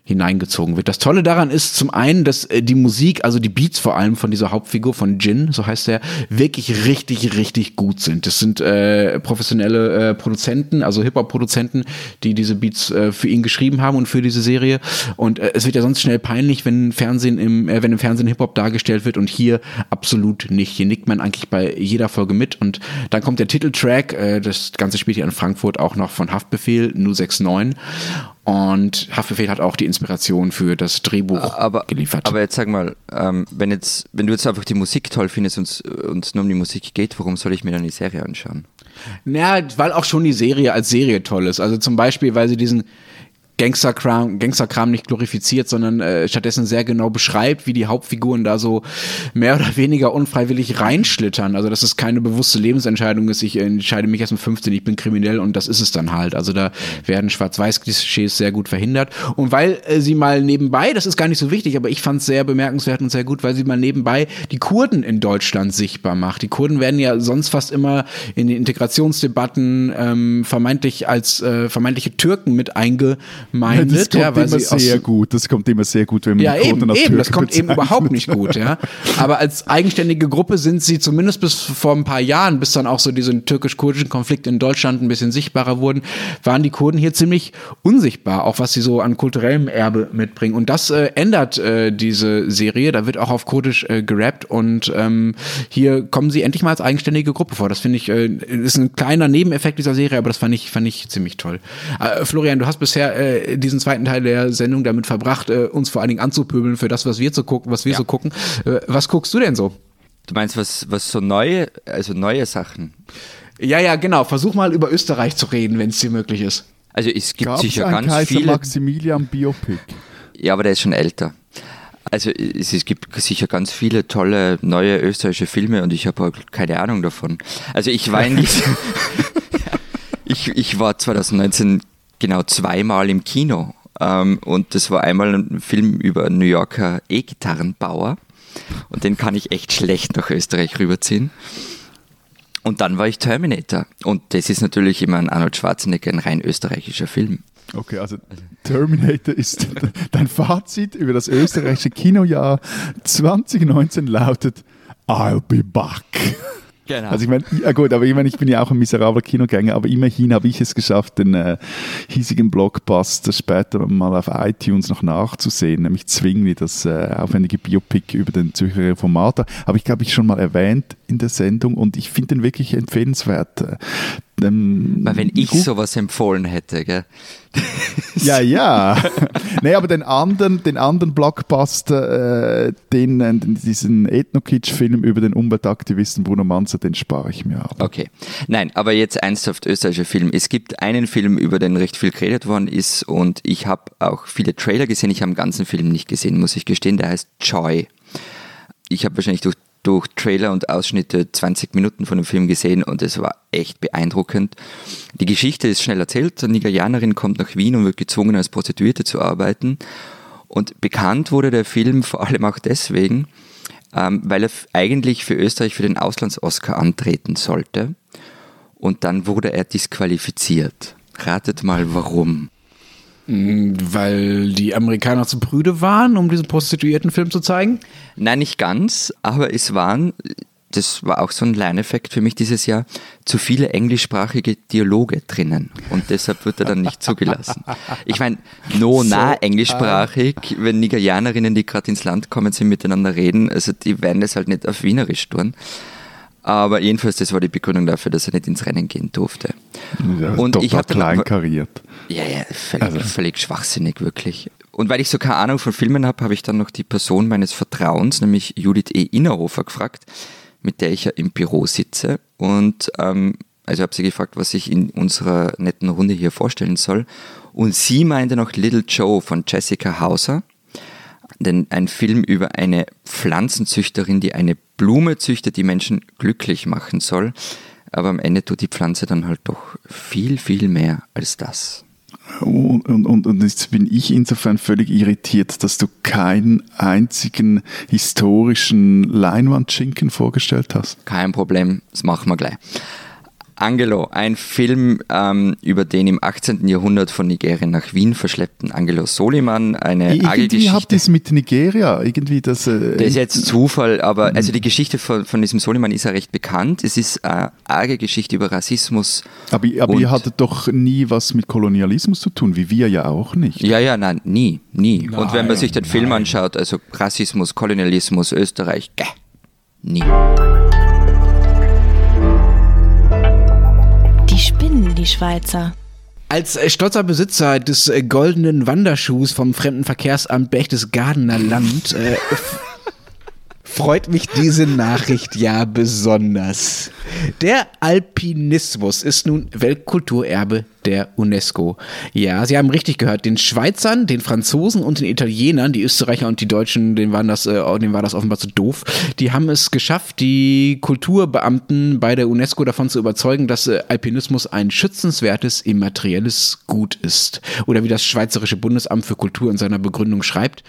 hineingezogen wird. Das Tolle daran ist zum einen, dass äh, die Musik, also die Beats vor allem von dieser Hauptfigur von Jin, so heißt er, wirklich richtig, richtig gut sind. Das sind äh, professionelle äh, Produzenten, also Hip-Hop-Produzenten, die diese Beats äh, für ihn geschrieben haben und für diese Serie. Und äh, es wird ja sonst schnell peinlich, wenn Fernsehen im, äh, wenn im Fernsehen Hip-Hop dargestellt wird und hier absolut nicht. Hier nickt man eigentlich bei jeder Folge mit und dann kommt der Titeltrack, äh, das Ganze spielt hier in Frankfurt auch noch von Haftbefehl, Nu 69 und Haftbefehl hat auch die Inspiration für das Drehbuch aber, geliefert. Aber jetzt sag mal, ähm, wenn, jetzt, wenn du jetzt einfach die Musik toll findest und es nur um die Musik geht, warum soll ich mir dann die Serie anschauen? Naja, weil auch schon die Serie als Serie toll ist. Also zum Beispiel, weil sie diesen Gangsterkram, Gangsterkram nicht glorifiziert, sondern äh, stattdessen sehr genau beschreibt, wie die Hauptfiguren da so mehr oder weniger unfreiwillig reinschlittern. Also dass es keine bewusste Lebensentscheidung ist, ich entscheide mich erst mit 15, ich bin kriminell und das ist es dann halt. Also da werden Schwarz-Weiß-Klischees sehr gut verhindert. Und weil äh, sie mal nebenbei, das ist gar nicht so wichtig, aber ich fand es sehr bemerkenswert und sehr gut, weil sie mal nebenbei die Kurden in Deutschland sichtbar macht. Die Kurden werden ja sonst fast immer in den Integrationsdebatten ähm, vermeintlich als äh, vermeintliche Türken mit einge Ja, das kommt ja, weil immer sie sehr gut. Das kommt immer sehr gut, wenn man ja, die eben, eben, das kommt eben bezeichnet. überhaupt nicht gut, ja. Aber als eigenständige Gruppe sind sie zumindest bis vor ein paar Jahren, bis dann auch so diese türkisch-kurdischen Konflikte in Deutschland ein bisschen sichtbarer wurden, waren die Kurden hier ziemlich unsichtbar, auch was sie so an kulturellem Erbe mitbringen. Und das äh, ändert äh, diese Serie. Da wird auch auf Kurdisch äh, gerappt und ähm, hier kommen sie endlich mal als eigenständige Gruppe vor. Das finde ich, äh, ist ein kleiner Nebeneffekt dieser Serie, aber das fand ich, fand ich ziemlich toll. Äh, Florian, du hast bisher äh, diesen zweiten Teil der Sendung damit verbracht, äh, uns vor allen Dingen anzupöbeln für das, was wir zu gucken, was wir Ja. so gucken. Äh, was guckst du denn so? Du meinst, was, was so neue, also neue Sachen? Ja, ja, genau. Versuch mal über Österreich zu reden, wenn es dir möglich ist. Also es gibt Gab es sicher ganz Kaiser viele. Maximilian Biopic? Ja, aber der ist schon älter. Also es, es gibt sicher ganz viele tolle neue österreichische Filme und ich habe keine Ahnung davon. Also ich war [laughs] eigentlich, [laughs] ich, ich war 2019 genau zweimal im Kino ähm, und das war einmal ein Film über New Yorker E-Gitarrenbauer und den kann ich echt schlecht nach Österreich rüberziehen. Und dann war ich Terminator und das ist natürlich immer ein Arnold Schwarzenegger, ein rein österreichischer Film. Okay, also Terminator ist [laughs] dein Fazit über das österreichische Kinojahr 2019 lautet I'll be back. Genau. Also ich meine, ja gut, aber ich meine, ich bin ja auch ein miserabler Kinogänger, aber immerhin habe ich es geschafft, den äh, hiesigen Blockbuster später mal auf iTunes noch nachzusehen, nämlich Zwingli, das äh, aufwendige Biopic über den Zürcher Reformator. Habe ich, glaube ich, schon mal erwähnt in der Sendung und ich finde den wirklich empfehlenswert. Äh, Ähm, Weil wenn ich gut- sowas empfohlen hätte, gell? [laughs] Ja, ja. [laughs] nee, aber den anderen, den anderen Blockbuster, äh, den, äh, diesen Ethno-Kitsch-Film über den Umweltaktivisten Bruno Manzer, den spare ich mir ab. Okay. Nein, aber jetzt ernsthaft österreichischer Film. Es gibt einen Film, über den recht viel geredet worden ist und ich habe auch viele Trailer gesehen. Ich habe den ganzen Film nicht gesehen, muss ich gestehen. Der heißt Joy. Ich habe wahrscheinlich durch, durch Trailer und Ausschnitte 20 Minuten von dem Film gesehen und es war echt beeindruckend. Die Geschichte ist schnell erzählt. Eine Nigerianerin kommt nach Wien und wird gezwungen, als Prostituierte zu arbeiten. Und bekannt wurde der Film vor allem auch deswegen, ähm, weil er eigentlich für Österreich für den Auslands-Oscar antreten sollte. Und dann wurde er disqualifiziert. Ratet mal warum. Weil die Amerikaner zu prüde waren, um diesen Prostituiertenfilm zu zeigen? Nein, nicht ganz, aber es waren, das war auch so ein Lerneffekt für mich dieses Jahr, zu viele englischsprachige Dialoge drinnen. Und deshalb wird er dann nicht zugelassen. Ich meine, no nah englischsprachig, wenn Nigerianerinnen, die gerade ins Land kommen, sind, miteinander reden, also die werden das halt nicht auf Wienerisch tun. Aber jedenfalls, das war die Begründung dafür, dass er nicht ins Rennen gehen durfte. Ja, Und total ich hab dann- kleinkariert. Ja, ja, völlig, völlig schwachsinnig, wirklich. Und weil ich so keine Ahnung von Filmen habe, habe ich dann noch die Person meines Vertrauens, nämlich Judith E. Innerhofer, gefragt, mit der ich ja im Büro sitze. Und ähm, also habe sie gefragt, was ich in unserer netten Runde hier vorstellen soll. Und sie meinte noch Little Joe von Jessica Hauser. Denn ein Film über eine Pflanzenzüchterin, die eine Blume züchtet, die Menschen glücklich machen soll. Aber am Ende tut die Pflanze dann halt doch viel, viel mehr als das. Und, und, und, und jetzt bin ich insofern völlig irritiert, dass du keinen einzigen historischen Leinwandschinken vorgestellt hast. Kein Problem, das machen wir gleich. Angelo, ein Film ähm, über den im 18. Jahrhundert von Nigerien nach Wien verschleppten Angelo Soliman, eine Irgendwie habt ihr es mit Nigeria, irgendwie das... Äh, Das ist jetzt Zufall, aber also die Geschichte von, von diesem Soliman ist ja recht bekannt. Es ist eine arge Geschichte über Rassismus. aber aber ihr hattet doch nie was mit Kolonialismus zu tun, wie wir ja auch nicht. Ja, ja, nein, nie, nie. und wenn man Nein, sich den Film anschaut, also Rassismus, Kolonialismus, Österreich, gäh, nie. Die Schweizer. Als äh, stolzer Besitzer des äh, goldenen Wanderschuhs vom Fremdenverkehrsamt Berchtesgadener Land äh, freut mich diese Nachricht ja besonders. Der Alpinismus ist nun Weltkulturerbe der UNESCO. Ja, Sie haben richtig gehört. Den Schweizern, den Franzosen und den Italienern, die Österreicher und die Deutschen, denen, waren das, äh, denen war das offenbar zu doof, die haben es geschafft, die Kulturbeamten bei der UNESCO davon zu überzeugen, dass äh, Alpinismus ein schützenswertes immaterielles Gut ist. Oder wie das Schweizerische Bundesamt für Kultur in seiner Begründung schreibt,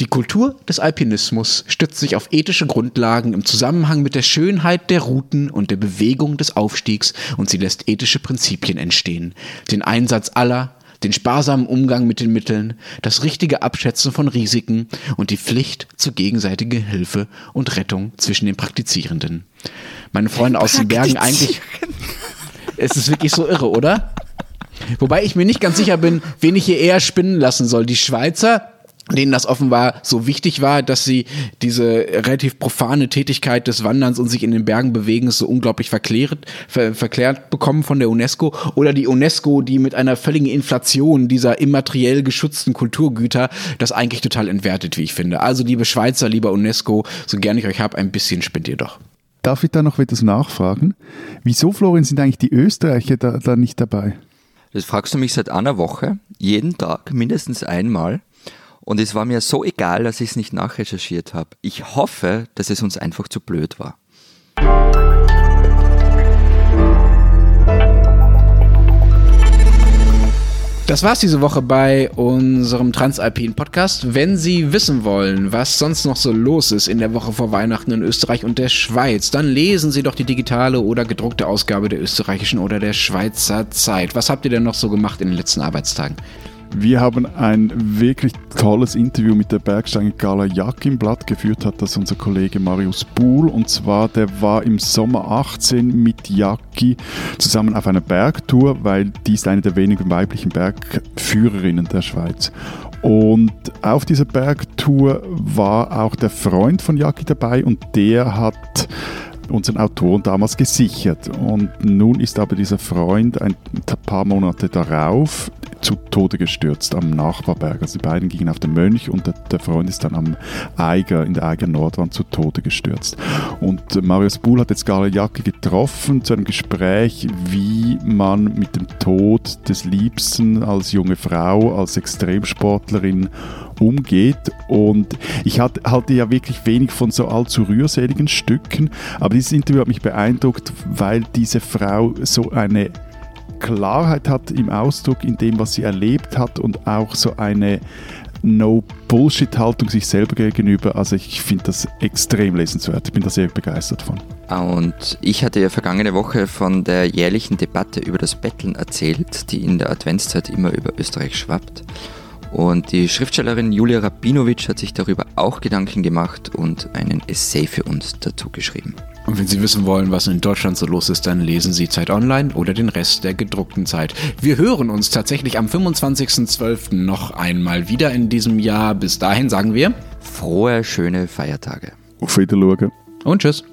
die Kultur des Alpinismus stützt sich auf ethische Grundlagen im Zusammenhang mit der Schönheit der Routen und der Bewegung des Aufstiegs und sie lässt ethische Prinzipien entstehen. Den Einsatz aller, den sparsamen Umgang mit den Mitteln, das richtige Abschätzen von Risiken und die Pflicht zur gegenseitigen Hilfe und Rettung zwischen den Praktizierenden. Meine Freunde aus den Bergen eigentlich. Es ist wirklich so irre, oder? Wobei ich mir nicht ganz sicher bin, wen ich hier eher spinnen lassen soll. Die Schweizer, denen das offenbar so wichtig war, dass sie diese relativ profane Tätigkeit des Wanderns und sich in den Bergen Bewegens so unglaublich verklärt, ver, verklärt bekommen von der UNESCO. Oder die UNESCO, die mit einer völligen Inflation dieser immateriell geschützten Kulturgüter das eigentlich total entwertet, wie ich finde. Also liebe Schweizer, lieber UNESCO, so gern ich euch habe, ein bisschen spinnt ihr doch. Darf ich da noch etwas nachfragen? Wieso, Florian, sind eigentlich die Österreicher da, da nicht dabei? Das fragst du mich seit einer Woche, jeden Tag, mindestens einmal. Und es war mir so egal, dass ich es nicht nachrecherchiert habe. Ich hoffe, dass es uns einfach zu blöd war. Das war's diese Woche bei unserem Transalpin Podcast. Wenn Sie wissen wollen, was sonst noch so los ist in der Woche vor Weihnachten in Österreich und der Schweiz, dann lesen Sie doch die digitale oder gedruckte Ausgabe der österreichischen oder der Schweizer Zeit. Was habt ihr denn noch so gemacht in den letzten Arbeitstagen? Wir haben ein wirklich tolles Interview mit der Bergsteigerin Carla Jack im Blatt geführt, hat das unser Kollege Marius Buhl. Und zwar, der war im Sommer 18 mit Jacki zusammen auf einer Bergtour, weil die ist eine der wenigen weiblichen Bergführerinnen der Schweiz. Und auf dieser Bergtour war auch der Freund von Jacki dabei und der hat unseren Autoren damals gesichert. Und nun ist aber dieser Freund ein paar Monate darauf zu Tode gestürzt am Nachbarberg. Also die beiden gingen auf den Mönch und der, Freund ist dann am Eiger, in der Eiger Nordwand zu Tode gestürzt. Und Marius Buhl hat jetzt Gala Jacke getroffen zu einem Gespräch, wie man mit dem Tod des Liebsten als junge Frau, als Extremsportlerin umgeht. Und ich halte ja wirklich wenig von so allzu rührseligen Stücken, aber dieses Interview hat mich beeindruckt, weil diese Frau so eine Klarheit hat im Ausdruck, in dem, was sie erlebt hat und auch so eine No-Bullshit-Haltung sich selber gegenüber. Also ich finde das extrem lesenswert. Ich bin da sehr begeistert von. Und ich hatte ja vergangene Woche von der jährlichen Debatte über das Betteln erzählt, die in der Adventszeit immer über Österreich schwappt. Und die Schriftstellerin Julia Rabinowitsch hat sich darüber auch Gedanken gemacht und einen Essay für uns dazu geschrieben. Und wenn Sie wissen wollen, was in Deutschland so los ist, dann lesen Sie Zeit Online oder den Rest der gedruckten Zeit. Wir hören uns tatsächlich am 25.12. noch einmal wieder in diesem Jahr. Bis dahin sagen wir Frohe, schöne Feiertage. Auf Wiedersehen. und tschüss.